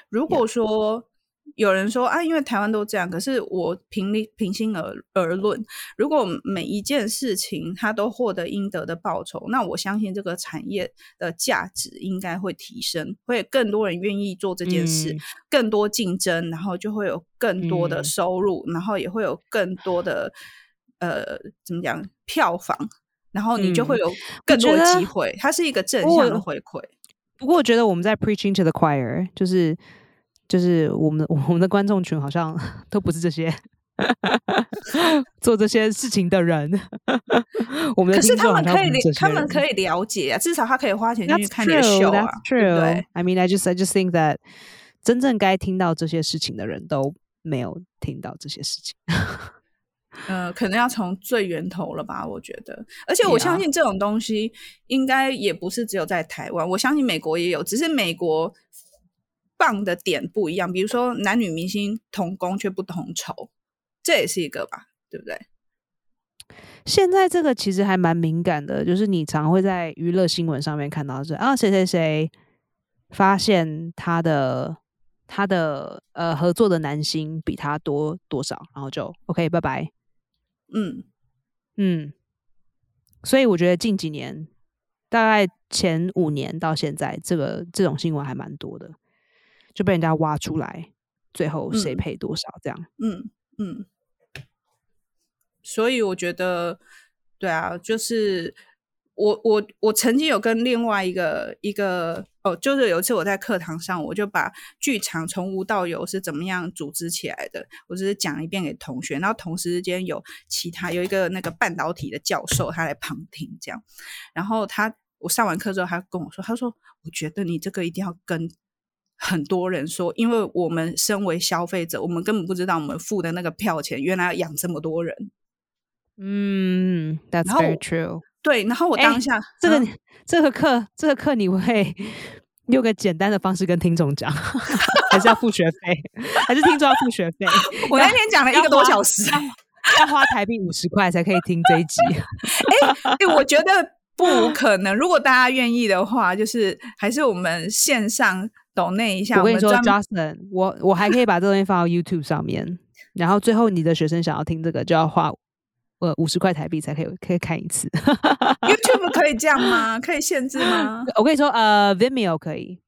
Speaker 2: 如果说有人说啊，因为台湾都这样，可是我平理平心而而论，如果每一件事情他都获得应得的报酬，那我相信这个产业的价值应该会提升，会更多人愿意做这件事，更多竞争，然后就会有更多的收入，然后也会有更多的呃怎么讲票房，然后你就会有更多的机会，它是一个正向的回馈。
Speaker 1: 不过我觉得我们在 preaching to the choir，就是。就是我们 [laughs] 我们的观众群好像 [laughs] 都不是这些做这些事情的人，[laughs] 我们
Speaker 2: 可是他们可以他们可以了解啊，至少他可以花钱去看你的秀啊，对不对
Speaker 1: ？I mean, I just I just think that 真正该听到这些事情的人都没有听到这些事情。
Speaker 2: 呃，可能要从最源头了吧？我觉得，而且我相信这种东西应该也不是只有在台湾，我相信美国也有，只是美国。棒的点不一样，比如说男女明星同工却不同酬，这也是一个吧，对不对？
Speaker 1: 现在这个其实还蛮敏感的，就是你常会在娱乐新闻上面看到是啊，谁谁谁发现他的他的呃合作的男星比他多多少，然后就 OK 拜拜。嗯嗯，所以我觉得近几年，大概前五年到现在，这个这种新闻还蛮多的。就被人家挖出来，最后谁赔多少这样？
Speaker 2: 嗯嗯。所以我觉得，对啊，就是我我我曾经有跟另外一个一个哦，就是有一次我在课堂上，我就把剧场从无到有是怎么样组织起来的，我只是讲一遍给同学，然后同时之间有其他有一个那个半导体的教授他来旁听这样，然后他我上完课之后，他跟我说，他说我觉得你这个一定要跟。很多人说，因为我们身为消费者，我们根本不知道我们付的那个票钱原来要养这么多人。
Speaker 1: 嗯，That's very true。
Speaker 2: 对，然后我当下
Speaker 1: 这个这个课这个课你会 [laughs] 用个简单的方式跟听众讲，[laughs] 还是要付学费？[laughs] 还是听众要付学费？
Speaker 2: 我那天讲了一个多小时，
Speaker 1: 要花台币五十块才可以听这一集。
Speaker 2: 哎哎，我觉得不可能。如果大家愿意的话，就是还是我们线上。抖那一下，
Speaker 1: 我跟你说，Justin，我我还可以把这东西放到 YouTube 上面，然后最后你的学生想要听这个，就要花呃五十块台币才可以可以看一次。
Speaker 2: YouTube 可以这样吗？[laughs] 可以限制吗？
Speaker 1: 我跟你说，呃，Vimeo 可以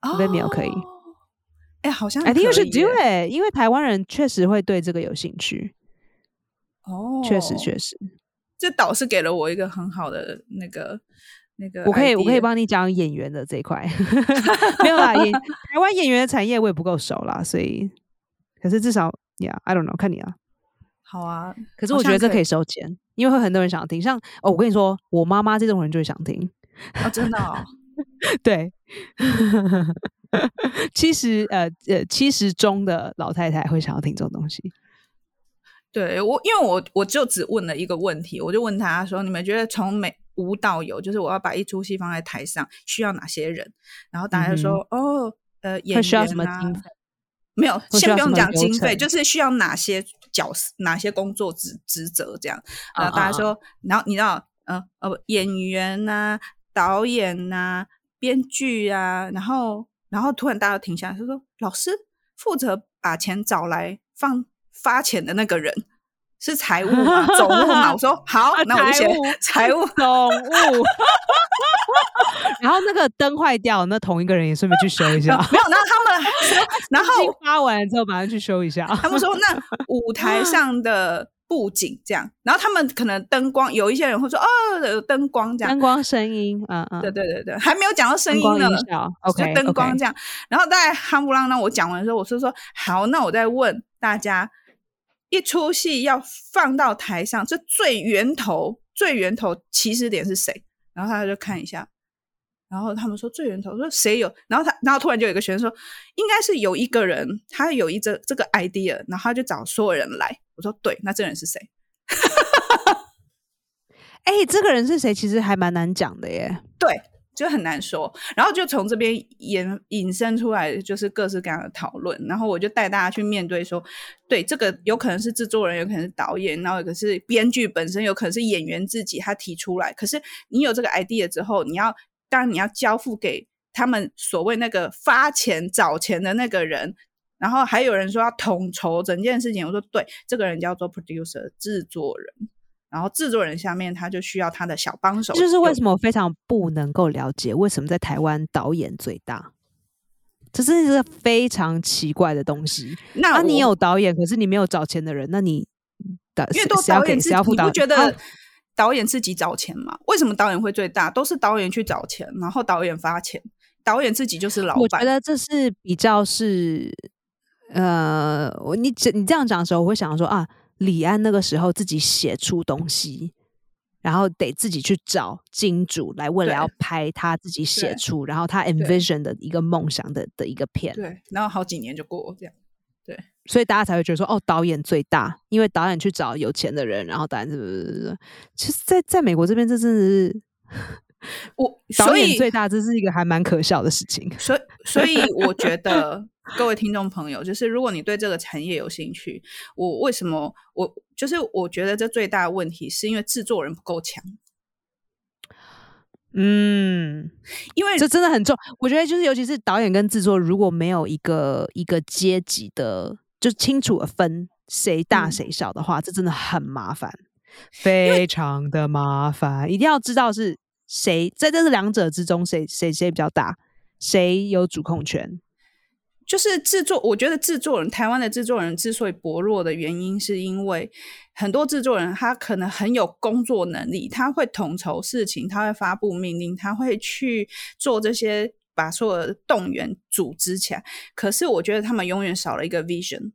Speaker 1: ，Vimeo 可以。
Speaker 2: 哎，好像
Speaker 1: I think you should do it，因为台湾人确实会对这个有兴趣。
Speaker 2: 哦，
Speaker 1: 确实确实，
Speaker 2: 这导师给了我一个很好的那个。那个
Speaker 1: 我可以，我可以帮你讲演员的这一块，[laughs] 没有啦。演台湾演员的产业我也不够熟啦，所以，可是至少，Yeah，I don't know，看你啊。
Speaker 2: 好啊，
Speaker 1: 可是我觉得这可以收钱，因为会很多人想听。像哦，我跟你说，我妈妈这种人就会想听
Speaker 2: 啊，真的。[laughs]
Speaker 1: 对，[laughs] 七十呃呃七十中的老太太会想要听这种东西。
Speaker 2: 对我，因为我我就只问了一个问题，我就问他说：“你们觉得从美？”无到有，就是我要把一出戏放在台上，需要哪些人？然后大家就说：“哦，呃，演员
Speaker 1: 啊，
Speaker 2: 没有，先不用讲经费，就是需要哪些角色、哪些工作职职责这样。”然后大家说：“然后你知道，呃呃，演员呐，导演呐，编剧啊。”然后，然后突然大家停下来，他说：“老师负责把钱找来放发钱的那个人。”是财务嘛，[laughs] 总务嘛。我说好，那我就写财务 [laughs]
Speaker 1: 总务。[laughs] 然后那个灯坏掉，那同一个人也顺便去修一下。
Speaker 2: 没有，然后他们，然后
Speaker 1: 发完之后马上去修一下。
Speaker 2: 他们说，那舞台上的布景这样，然后他们可能灯光，有一些人会说，哦，有灯光这样，
Speaker 1: 灯光声音，嗯嗯，
Speaker 2: 对对对对，还没有讲到声音呢。
Speaker 1: OK，
Speaker 2: 灯光这样。然后在夯不啷当我讲完的时候，我是说好，那我再问大家。一出戏要放到台上，这最源头、最源头起始点是谁？然后他就看一下，然后他们说最源头说谁有？然后他，然后突然就有一个学生说，应该是有一个人，他有一这这个 idea，然后他就找所有人来。我说对，那这人是谁？[laughs]
Speaker 1: 哎，这个人是谁？其实还蛮难讲的耶。
Speaker 2: 对就很难说。然后就从这边引引申出来，就是各式各样的讨论。然后我就带大家去面对说，对这个有可能是制作人，有可能是导演，然后可是编剧本身，有可能是演员自己他提出来。可是你有这个 idea 之后，你要当然你要交付给他们所谓那个发钱找钱的那个人。然后还有人说要统筹整件事情，我说对，这个人叫做 producer 制作人。然后制作人下面他就需要他的小帮手，
Speaker 1: 就是为什么我非常不能够了解为什么在台湾导演最大，这是一个非常奇怪的东西。
Speaker 2: 那
Speaker 1: 你有导演，可是你没有找钱的人，那你
Speaker 2: 的因为都导演自己，你不觉得导演自己找钱吗？为什么导演会最大？都是导演去找钱，然后导演发钱，导演自己就是老板。
Speaker 1: 我觉得这是比较是呃，你这你这样讲的时候，我会想说啊。李安那个时候自己写出东西，然后得自己去找金主来，为了要拍他自己写出，然后他 envision 的一个梦想的的一个片。
Speaker 2: 对，然后好几年就过这样。对，
Speaker 1: 所以大家才会觉得说，哦，导演最大，因为导演去找有钱的人，然后导演是不是？其实，在在美国这边，这真的是
Speaker 2: 我 [laughs]
Speaker 1: 导演最大，这是一个还蛮可笑的事情。
Speaker 2: 所以，所以我觉得。各位听众朋友，就是如果你对这个产业有兴趣，我为什么我就是我觉得这最大的问题是因为制作人不够强。
Speaker 1: 嗯，
Speaker 2: 因为
Speaker 1: 这真的很重。我觉得就是尤其是导演跟制作，如果没有一个一个阶级的，就清楚的分谁大谁小的话，这真的很麻烦，非常的麻烦。一定要知道是谁在这两者之中，谁谁谁比较大，谁有主控权。
Speaker 2: 就是制作，我觉得制作人，台湾的制作人之所以薄弱的原因，是因为很多制作人他可能很有工作能力，他会统筹事情，他会发布命令，他会去做这些，把所有的动员组织起来。可是我觉得他们永远少了一个 vision。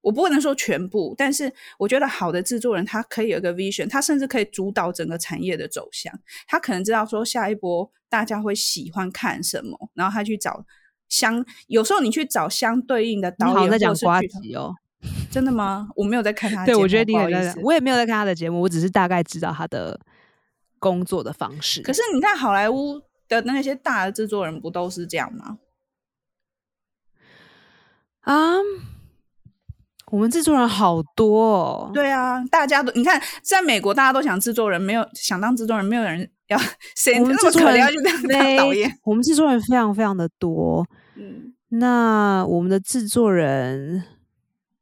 Speaker 2: 我不能说全部，但是我觉得好的制作人，他可以有一个 vision，他甚至可以主导整个产业的走向。他可能知道说下一波大家会喜欢看什么，然后他去找。相有时候你去找相对应的导演，
Speaker 1: 在讲
Speaker 2: 瓜
Speaker 1: 子哦，
Speaker 2: 真的吗？我没有在看他。
Speaker 1: 对，我觉得
Speaker 2: 第一个，
Speaker 1: 我也没有在看他的节目，我只是大概知道他的工作的方式。
Speaker 2: 可是你看好莱坞的那些大的制作人，不都是这样吗？
Speaker 1: 啊，我们制作人好多哦。
Speaker 2: 对啊，大家都你看，在美国大家都想制作人，没有想当制作人，没有人。要 [laughs] 谁那么可怜要去当导演？
Speaker 1: 我们制作人非常非常的多。
Speaker 2: 嗯，
Speaker 1: 那我们的制作人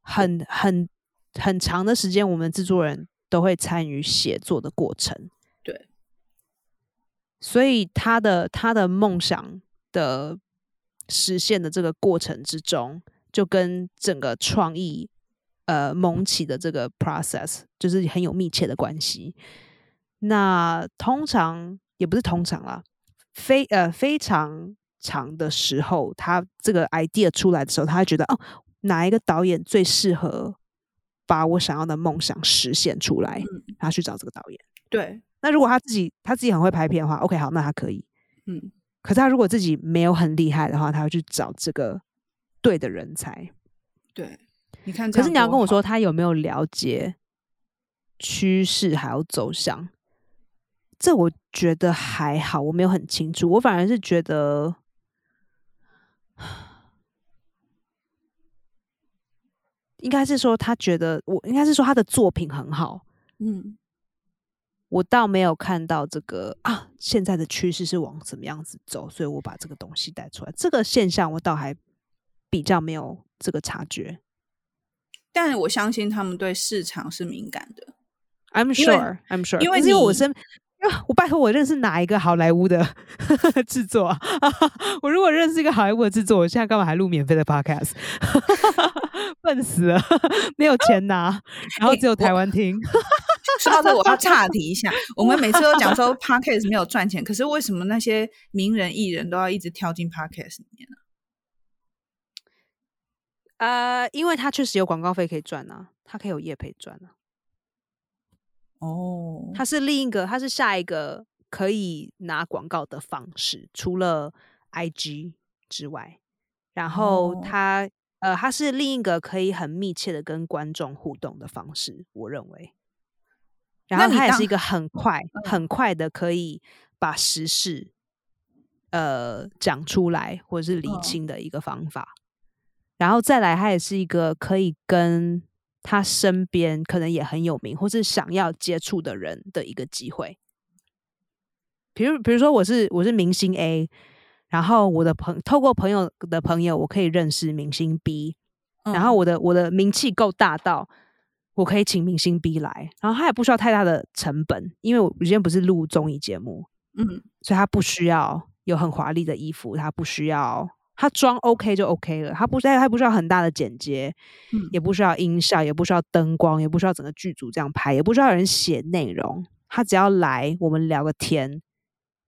Speaker 1: 很很很长的时间，我们制作人都会参与写作的过程。
Speaker 2: 对，
Speaker 1: 所以他的他的梦想的实现的这个过程之中，就跟整个创意呃萌起的这个 process 就是很有密切的关系。那通常也不是通常啦，非呃非常长的时候，他这个 idea 出来的时候，他会觉得哦，哪一个导演最适合把我想要的梦想实现出来，他去找这个导演。
Speaker 2: 对，
Speaker 1: 那如果他自己他自己很会拍片的话，OK，好，那他可以。
Speaker 2: 嗯，
Speaker 1: 可是他如果自己没有很厉害的话，他会去找这个对的人才。
Speaker 2: 对，你看，
Speaker 1: 可是你要跟我说，他有没有了解趋势还有走向？这我觉得还好，我没有很清楚。我反而是觉得，应该是说他觉得我应该是说他的作品很好。
Speaker 2: 嗯，
Speaker 1: 我倒没有看到这个啊，现在的趋势是往什么样子走，所以我把这个东西带出来。这个现象我倒还比较没有这个察觉，
Speaker 2: 但我相信他们对市场是敏感的。
Speaker 1: I'm sure, I'm sure，
Speaker 2: 因为
Speaker 1: 因为我身。我拜托，我认识哪一个好莱坞的 [laughs] 制作？啊 [laughs] 我如果认识一个好莱坞的制作，我现在干嘛还录免费的 podcast？[laughs] 笨死了，没有钱拿，然后只有台湾听。
Speaker 2: 说到这，我要岔题一下。我们每次都讲说 podcast 没有赚钱，可是为什么那些名人艺人都要一直跳进 podcast 里面呢？
Speaker 1: 呃，因为他确实有广告费可以赚啊，他可以有业配赚啊。
Speaker 2: 哦，
Speaker 1: 它是另一个，它是下一个可以拿广告的方式，除了 I G 之外，然后它呃，它是另一个可以很密切的跟观众互动的方式，我认为。然后它也是一个很快、很快的可以把时事呃讲出来或者是理
Speaker 2: 嗯
Speaker 1: 清的一个方法。然后再来，他也是一个可以跟他身边可能也很有名或是想要接触的人的一个机会。比如，比如说我是我是明星 A，然后我的朋透过朋友的朋友，我可以认识明星 B，然后
Speaker 2: 嗯
Speaker 1: 我的我的名气够大到我可以请明星 B 来，然后他也不需要太大的成本，因为我今天不是录综艺节目，
Speaker 2: 嗯
Speaker 1: 所以他不需要有很华丽的衣服，他不需要他装 OK 就 OK 了，他不他他不需要很大的剪接，
Speaker 2: 嗯
Speaker 1: 也不需要音效，也不需要灯光，也不需要整个剧组这样拍，也不需要有人写内容，他只要来我们聊个天，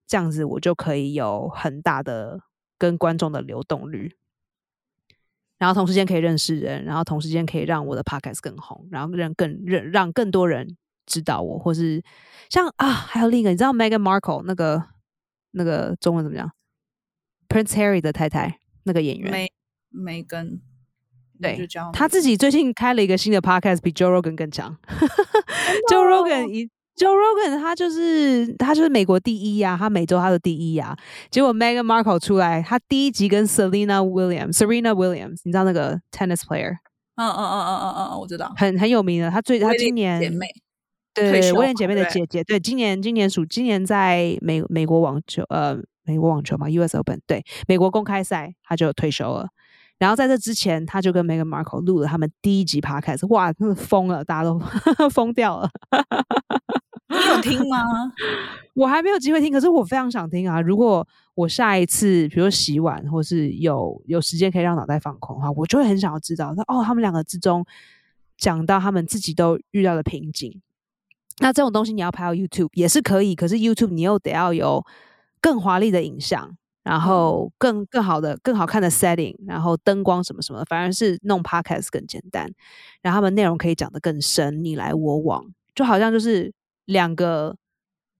Speaker 1: 这样子我就可以有很大的跟观众的流动率。然后同时间可以认识人，然后同时间可以让我的 podcast 更红，然后让更让让更多人知道我，或是像啊，还有另一个，你知道 Meghan Markle 那个那个中文怎么讲？Prince Harry 的太太那个演员，
Speaker 2: 梅梅根
Speaker 1: 对他自己最近开了一个新的 podcast，比 Joe Rogan 更强。[laughs] Joe Rogan 一 Joe Rogan 他就是他就是美国第一呀、他每周他的第一呀、结果 Meghan Markle 出来，他第一集跟 Selena Williams Serena Williams，你知道那个 tennis player
Speaker 2: 嗯嗯嗯嗯嗯嗯，我知道，
Speaker 1: 很很有名的，他最他今年
Speaker 2: 姐妹
Speaker 1: 对威廉姐妹的姐姐，对，今年今年属今年在美美国网球呃美国网球嘛，US Open 对美国公开赛他就退休了。然后在这之前，他就跟 Meghan Markle 录了他们第一集 podcast，哇，真的疯了，大家都 [laughs] 疯掉了。
Speaker 2: 你有听吗？[laughs]
Speaker 1: 我还没有机会听，可是我非常想听啊！如果我下一次，比如说洗碗，或是有有时间可以让脑袋放空的话，我就会很想要知道，说哦，他们两个之中讲到他们自己都遇到的瓶颈。那这种东西你要拍到 YouTube 也是可以，可是 YouTube 你又得要有更华丽的影像，然后更更好的、更好看的 setting，然后灯光什么什么的，反而是弄 Podcast 更简单，然后他们内容可以讲得更深，你来我往，就好像就是两个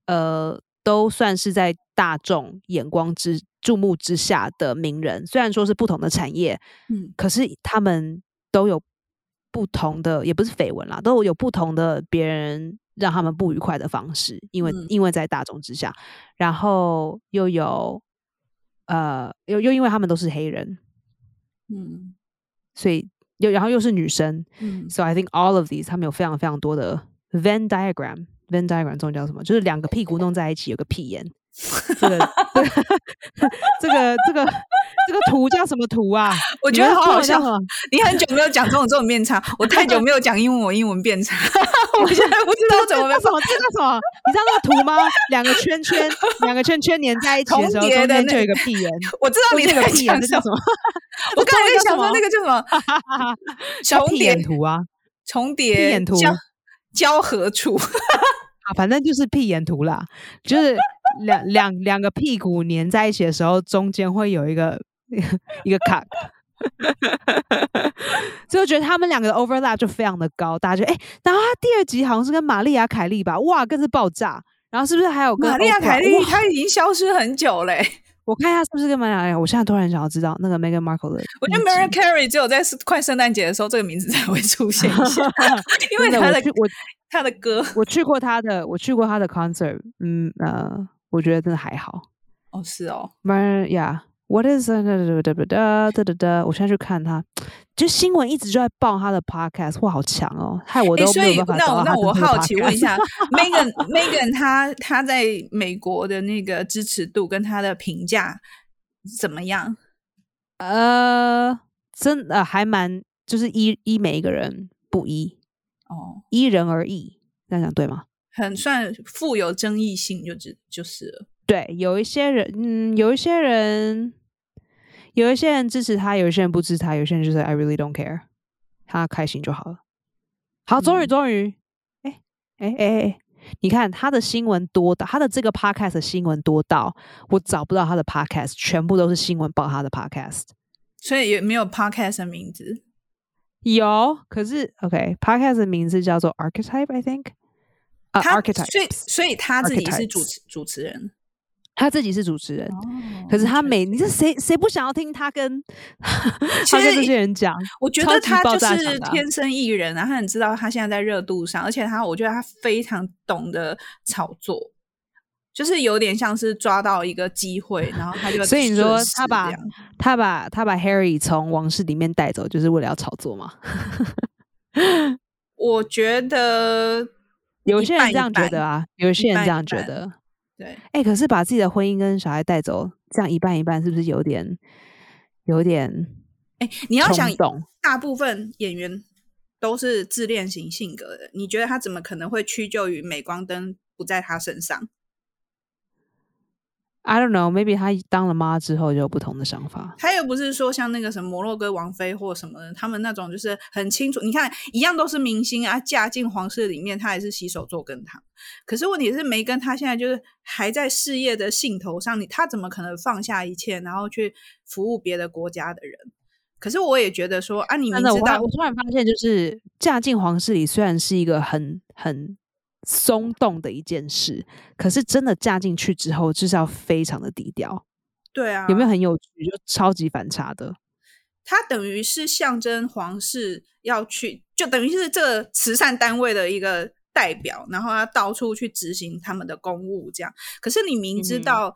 Speaker 1: 呃，都算是在大众眼光之注目之下的名人，虽然说是不同的产业，
Speaker 2: 嗯。
Speaker 1: 可是他们都有不同的，也不是绯闻啦，都有不同的别人让他们不愉快的方式，因为、
Speaker 2: 嗯
Speaker 1: 因为在大众之下，然后又有呃，又又因为他们都是黑人，
Speaker 2: 嗯
Speaker 1: 所以又然后又是女生，
Speaker 2: 嗯
Speaker 1: So I think all of these 他们有非常非常多的 Venn diagram。Venn diagram 中文叫什么？就是两个屁股弄在一起有个屁眼。[laughs] 这个这个这个这个图叫什么图啊？
Speaker 2: 我觉得好好笑
Speaker 1: 中文叫什。么
Speaker 2: 你很久没有讲这种这种变差，我太久没有讲英文，我英文变差，[laughs] 我现在不知道怎么
Speaker 1: 这叫什么？这叫什么？你知道那个图吗？两个圈圈，两个圈圈粘在一起的时候，中间就有一个屁眼。[laughs]
Speaker 2: 我知道你在
Speaker 1: 这个屁眼，叫什么？
Speaker 2: 我刚才在想说那个叫什么重叠
Speaker 1: 图啊！
Speaker 2: 重
Speaker 1: 屁眼图
Speaker 2: 交合处，
Speaker 1: 啊，反正就是屁眼图啦，就是两两两个屁股粘在一起的时候，中间会有一个 [laughs] 一个卡。[laughs] 所以我觉得他们两个的 overlap 就非常的高，大家就哎、然后他第二集好像是跟玛丽亚凯莉吧，哇，更是爆炸。然后是不是还有跟
Speaker 2: 玛丽亚凯莉
Speaker 1: 哇
Speaker 2: 她已经消失很久嘞。
Speaker 1: 我看一下是不是跟玛丽亚？我现在突然想要知道那个 Meghan Markle 的
Speaker 2: 我觉得
Speaker 1: 那
Speaker 2: Mariah
Speaker 1: 集
Speaker 2: Carey 只有在快圣诞节的时候，这个名字才会出现一下，[laughs] 因为他的
Speaker 1: 我去我
Speaker 2: 她的歌
Speaker 1: 我去过他的，我去过他的 concert，嗯呃，我觉得真的还好。
Speaker 2: 哦，是哦。
Speaker 1: My yeah, what is? 我现在去看他，就新闻一直就在报他的 podcast，哇，好强哦！害我都没有办法。
Speaker 2: 那那我好奇问一下，Megan，Megan，他他在美国的那个支持度跟他的评价怎么样？
Speaker 1: 呃，真呃，还蛮就是依依每一个人不一
Speaker 2: 哦，
Speaker 1: 依人而异，这样讲对吗？
Speaker 2: 很算富有争议性，就只就是了。
Speaker 1: 对，有一些人，嗯，有一些人，有一些人支持他，有一些人不支持他，有些人就是 I really don't care，他开心就好了。好，终于，
Speaker 2: 嗯
Speaker 1: 终于，哎，哎，哎，哎，你看他的新闻多到，他的这个 podcast 的新闻多到，我找不到他的 podcast，全部都是新闻报他的 podcast。
Speaker 2: 所以也没有 podcast 的名字。
Speaker 1: 有，可是 OK，podcast、的名字叫做 Archetype，I think。啊、
Speaker 2: 他
Speaker 1: e
Speaker 2: 所以
Speaker 1: e
Speaker 2: 所以他自己是主持主持人。
Speaker 1: 他自己是主持人，
Speaker 2: 哦
Speaker 1: 可是他每你是谁谁不想要听他跟他跟这些人讲？
Speaker 2: 我觉得他就是天生艺人啊，他很知道他现在在热度上，而且他我觉得他非常懂得炒作。就是有点像是抓到一个机会，然后他就 [laughs]
Speaker 1: 所以你说他把他把他把 Harry 从王室里面带走，就是为了要炒作吗？[laughs]
Speaker 2: 我觉得
Speaker 1: 有些人这样觉
Speaker 2: 半一半
Speaker 1: 得啊，有些人这样觉
Speaker 2: 半
Speaker 1: 得。
Speaker 2: 对，
Speaker 1: 哎、可是把自己的婚姻跟小孩带走，这样一半一半，是不是有点有点
Speaker 2: 哎，你要想？大部分演员都是自恋型性格的，你觉得他怎么可能会屈就于镁光灯不在他身上？
Speaker 1: I don't know, maybe 他当了妈之后就有不同的想法。
Speaker 2: 他又不是说像那个什么摩洛哥王妃或什么的，他们那种就是很清楚。你看，一样都是明星啊，嫁进皇室里面，他也是洗手做羹汤。可是问题是，梅根她现在就是还在事业的兴头上，你他怎么可能放下一切，然后去服务别的国家的人？可是我也觉得说啊，你明
Speaker 1: 真的，我
Speaker 2: 知道
Speaker 1: 我突然发现，就是嫁进皇室里虽然是一个很很松动的一件事，可是真的嫁进去之后，就是要非常的低调。
Speaker 2: 对啊，
Speaker 1: 有没有很有趣？就超级反差的。
Speaker 2: 它等于是象征皇室要去，就等于是这个慈善单位的一个代表，然后他到处去执行他们的公务，这样。可是你明知
Speaker 1: 嗯
Speaker 2: 道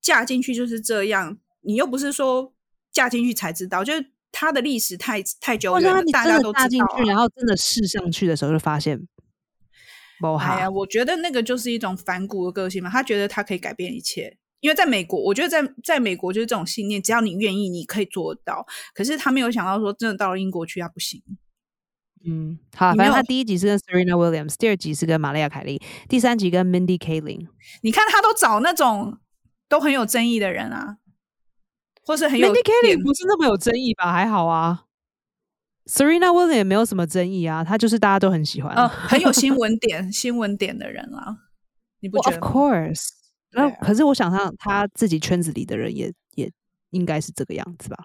Speaker 2: 嫁进去就是这样，你又不是说嫁进去才知道，就是它的历史太太久远了，大家都知道、
Speaker 1: 嫁进去，然
Speaker 2: 啊。
Speaker 1: 后真的试上去的时候，就发现不好
Speaker 2: 哎呀，。我觉得那个就是一种反骨的个性嘛，他觉得他可以改变一切。因为在美国，我觉得在在美国就是这种信念，只要你愿意，你可以做得到。可是他没有想到说，真的到了英国去，他不行。
Speaker 1: 嗯，好，反正他第一集是跟 Serena Williams，第二集是跟玛丽亚凯莉，第三集跟 Mindy Kaling。
Speaker 2: 你看他都找那种都很有争议的人啊，或是很有
Speaker 1: Mindy Kaling 不是那么有争议吧？还好啊。Serena Williams 也没有什么争议啊，她就是大家都很喜欢。
Speaker 2: 很有 [laughs] 新闻点新闻点的人啦，你不觉
Speaker 1: of
Speaker 2: 得
Speaker 1: ？course，那、
Speaker 2: 啊
Speaker 1: 可是我想象他自己圈子里的人也也应该是这个样子吧？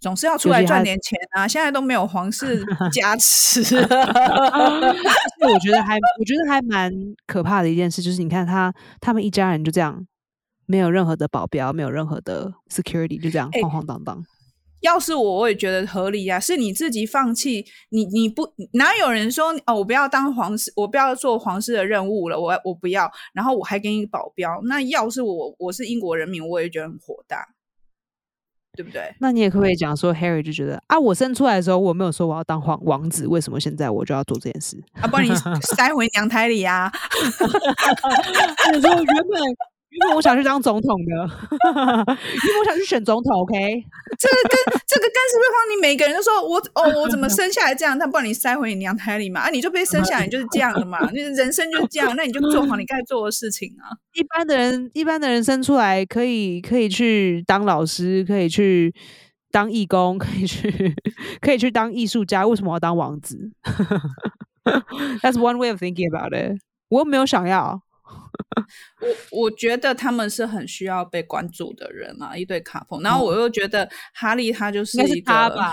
Speaker 2: 总是要出来赚点钱啊！现在都没有皇室 [laughs] 加持，
Speaker 1: 我觉得还我觉得还蛮可怕的一件事，就是你看他他们一家人就这样，没有任何的保镖，没有任何的 security，就这样
Speaker 2: 哎
Speaker 1: 晃晃荡荡。
Speaker 2: 要是我，我也觉得合理啊。是你自己放弃，你你不哪有人说哦，我不要当皇室，我不要做皇室的任务了，我我不要，然后我还给你保镖。那要是我我是英国人民，我也觉得很火大，对不对？
Speaker 1: 那你也可不可以讲说，Harry 就觉得啊，我生出来的时候我没有说我要当皇王子，为什么现在我就要做这件事？
Speaker 2: 啊，不然你塞回娘胎里啊！[laughs]
Speaker 1: 我说原本原本我想去当总统的，[laughs] 因为我想去选总统，OK？
Speaker 2: 这个跟这个跟是不是让你每个人都说我哦，我怎么生下来这样？那不然你塞回你娘胎里嘛？啊，你就被生下来你就是这样的嘛，你人生就是这样，那你就做好你该做的事情啊。[laughs]
Speaker 1: 一般的人，一般的人生出来可以可以去当老师，可以去当义工，可以去可以去当艺术家，为什么要当王子？[laughs] That's one way of thinking about it。我又没有想要，
Speaker 2: 我我觉得他们是很需要被关注的人啊，一对 couple。然后我又觉得哈利他就是一个
Speaker 1: 他吧？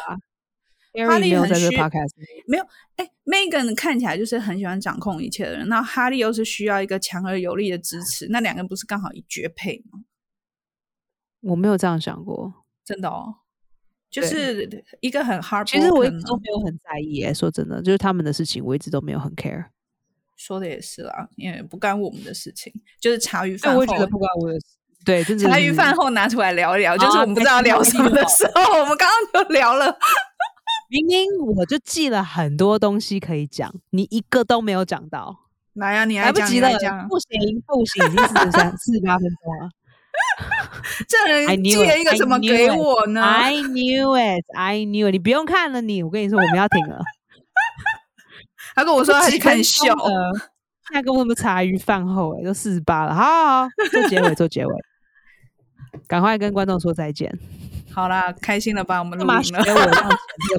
Speaker 2: 哈利很
Speaker 1: 没有在这个
Speaker 2: 需
Speaker 1: 里
Speaker 2: 没有哎，Megan 看起来就是很喜欢掌控一切的人，那哈利又是需要一个强而有力的支持，那两个人不是刚好一绝配吗？
Speaker 1: 我没有这样想过。
Speaker 2: 真的哦，就是一个很 hard。
Speaker 1: 其实我一直都没有很在意、欸，说真的，就是他们的事情，我一直都没有很 care。
Speaker 2: 说的也是啦，因为不干我们的事情，就是茶余
Speaker 1: 但
Speaker 2: 饭后，
Speaker 1: 我也觉得不关我的事。对，就是
Speaker 2: 茶余
Speaker 1: 是
Speaker 2: 饭后拿出来聊一聊，就是
Speaker 1: 啊
Speaker 2: 我们不知道聊什么的时候，我们刚刚就聊了。[laughs]
Speaker 1: 明明我就记了很多东西可以讲，你一个都没有讲到，
Speaker 2: 来呀、你来
Speaker 1: 不及了
Speaker 2: 讲，
Speaker 1: 不行不行，已经四十三、四十八分钟了。[laughs]
Speaker 2: 这人借
Speaker 1: it,
Speaker 2: 一个什么给我呢
Speaker 1: ？I knew it, I knew it。你不用看了你，我跟你说，我们要停了。
Speaker 2: 他跟我说他去看秀
Speaker 1: 钟，了现在跟我们茶余饭后、欸，哎，都四十八了。好好好，做结尾，[laughs] 做结尾，赶快跟观众说再见。
Speaker 2: 好啦，开心了吧？我们录
Speaker 1: 干嘛学。我这样剪这个？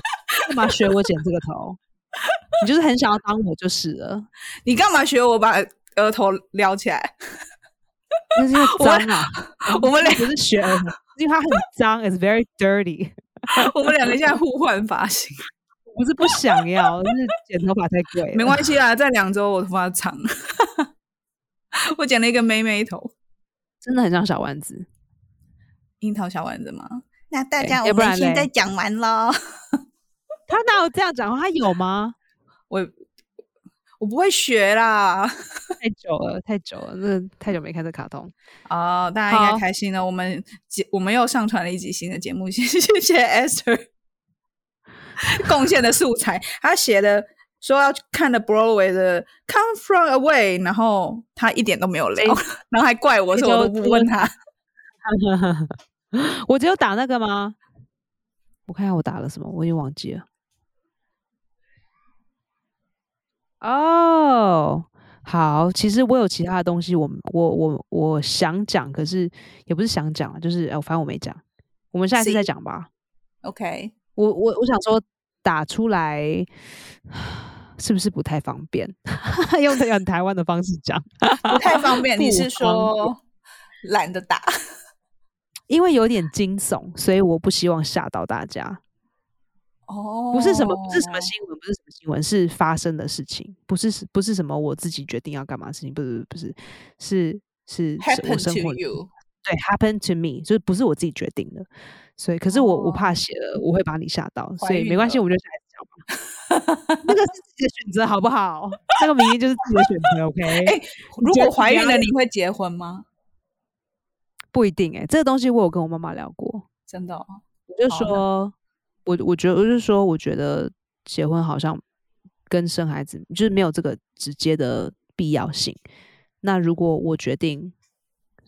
Speaker 1: [laughs] 干嘛学我剪这个头？你就是很想要当我就是了，
Speaker 2: 你干嘛学我把额头撩起来？
Speaker 1: 那是因为脏啊。
Speaker 2: 我们俩
Speaker 1: 不是学因为它很脏，it's very dirty。[laughs]
Speaker 2: 我们两个现在互换发型，
Speaker 1: 不是不想要，是剪头发太贵了。
Speaker 2: 没关系啦，在两周我头发长，[laughs] 我剪了一个妹妹头，
Speaker 1: 真的很像小丸子。
Speaker 2: 樱桃小丸子吗？那大家我们现在讲完喽。
Speaker 1: 他哪有这样讲话？他有吗？
Speaker 2: 我我不会学啦。
Speaker 1: 太久了，太久了，那太久没看这卡通。
Speaker 2: 哦，大家应该开心了。我们节我们又上传了一集新的节目，谢谢谢谢 Esther [laughs] 贡献的素材。他写的说要看的 Broadway 的 Come From Away，然后他一点都没有聊，[laughs] 然后还怪我说我都不问他。[laughs]
Speaker 1: 我只有打那个吗？我看下我打了什么，我已经忘记了。哦，好，其实我有其他的东西，我我我我想讲，可是也不是想讲，就是哎，反正我没讲，我们下一次再讲吧。
Speaker 2: OK，
Speaker 1: 我我我想说打出来是不是不太方便？[laughs] 用 [laughs] 很台湾的方式讲，[laughs]
Speaker 2: 不太方便。你是说懒得打？
Speaker 1: 因为有点惊悚，所以我不希望吓到大家。
Speaker 2: 哦，
Speaker 1: 不是什么，不是什么新闻，不是什么新闻，是发生的事情，不是不是什么我自己决定要干嘛的事情，不是不是是是我生活对 happen to me，就是不是我自己决定的，所以可是我我怕写了我会把你吓到，所以没关系，我们就下来讲吧。那个是自己的选择，好不好？那个明明就是自己的选择，OK？[laughs]
Speaker 2: 哎，如果怀孕了，你会结婚吗？
Speaker 1: 不一定哎，这个东西我有跟我妈妈聊过，
Speaker 2: 真的，
Speaker 1: 我就说。我我觉得，我就说，我觉得结婚好像跟生孩子就是没有这个直接的必要性。那如果我决定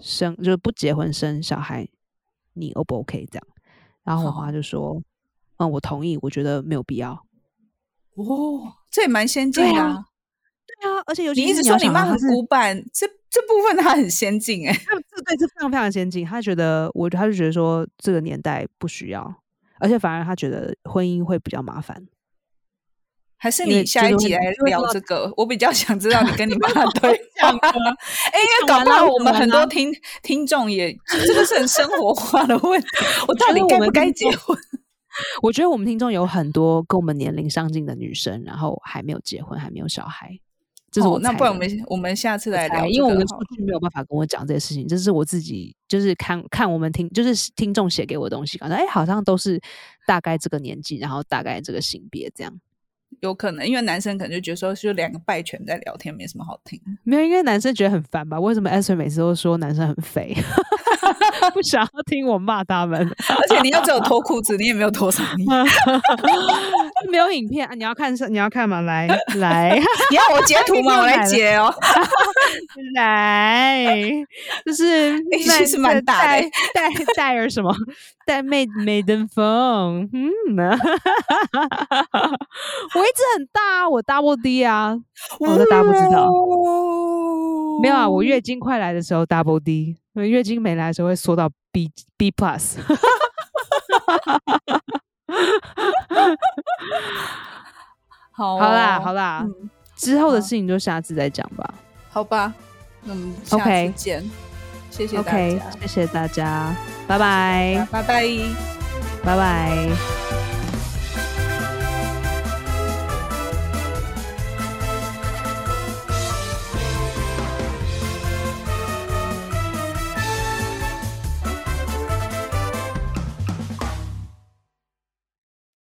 Speaker 1: 生，就是不结婚生小孩，你 O 不 OK 这样？然后我妈就说：“嗯，我同意，我觉得没有必要。”
Speaker 2: 哦，这也蛮先进啊！
Speaker 1: 对啊，而且尤其
Speaker 2: 你一直说你妈很古板，这这部分她很先进哎，
Speaker 1: 这对是非常非常先进。她觉得我，她就觉得说这个年代不需要。而且反而她觉得婚姻会比较麻烦，
Speaker 2: 还是你下一集来聊这个？我比较想知道你跟你妈 [laughs] 对象。哎，因为搞不好我们很多听听众也这个是很生活化的问题。我到底该不该结婚？[laughs]
Speaker 1: 我觉得我们听众有很多跟我们年龄相近的女生，然后还没有结婚，还没有小孩。这是我
Speaker 2: 那不然我们我们下次来聊，
Speaker 1: 因为我们出去没有办法跟我讲这些事情，这是我自己就是看看我们听就是听众写给我的东西，感觉哎好像都是大概这个年纪，然后大概这个性别这样，
Speaker 2: 有可能因为男生可能就觉得说就两个败犬在聊天，没什么好听，
Speaker 1: 没有，因为男生觉得很烦吧？为什么 S 每次都说男生很肥？[laughs] [laughs] 不想要听我骂他们，[laughs]
Speaker 2: 而且你又只有脱裤子，你也没有脱上衣，[laughs]
Speaker 1: 没有影片啊！你要看是你要看吗？来来，
Speaker 2: 你要我截图吗？我来截哦。
Speaker 1: 来，就是
Speaker 2: 其实蛮大的，
Speaker 1: 带带儿什么？带妹妹登风。嗯，我一直很大，我 double D 啊，我的大家不知道。没有啊，我月经快来的时候 double D。月经没来的时候会缩到 B B plus，
Speaker 2: 好，[laughs]
Speaker 1: 好啦，好啦，之后的事情就下次再讲吧。
Speaker 2: 好吧，那我们下次见，谢谢大家，
Speaker 1: 谢谢大家，拜拜，
Speaker 2: 拜拜，
Speaker 1: 拜拜。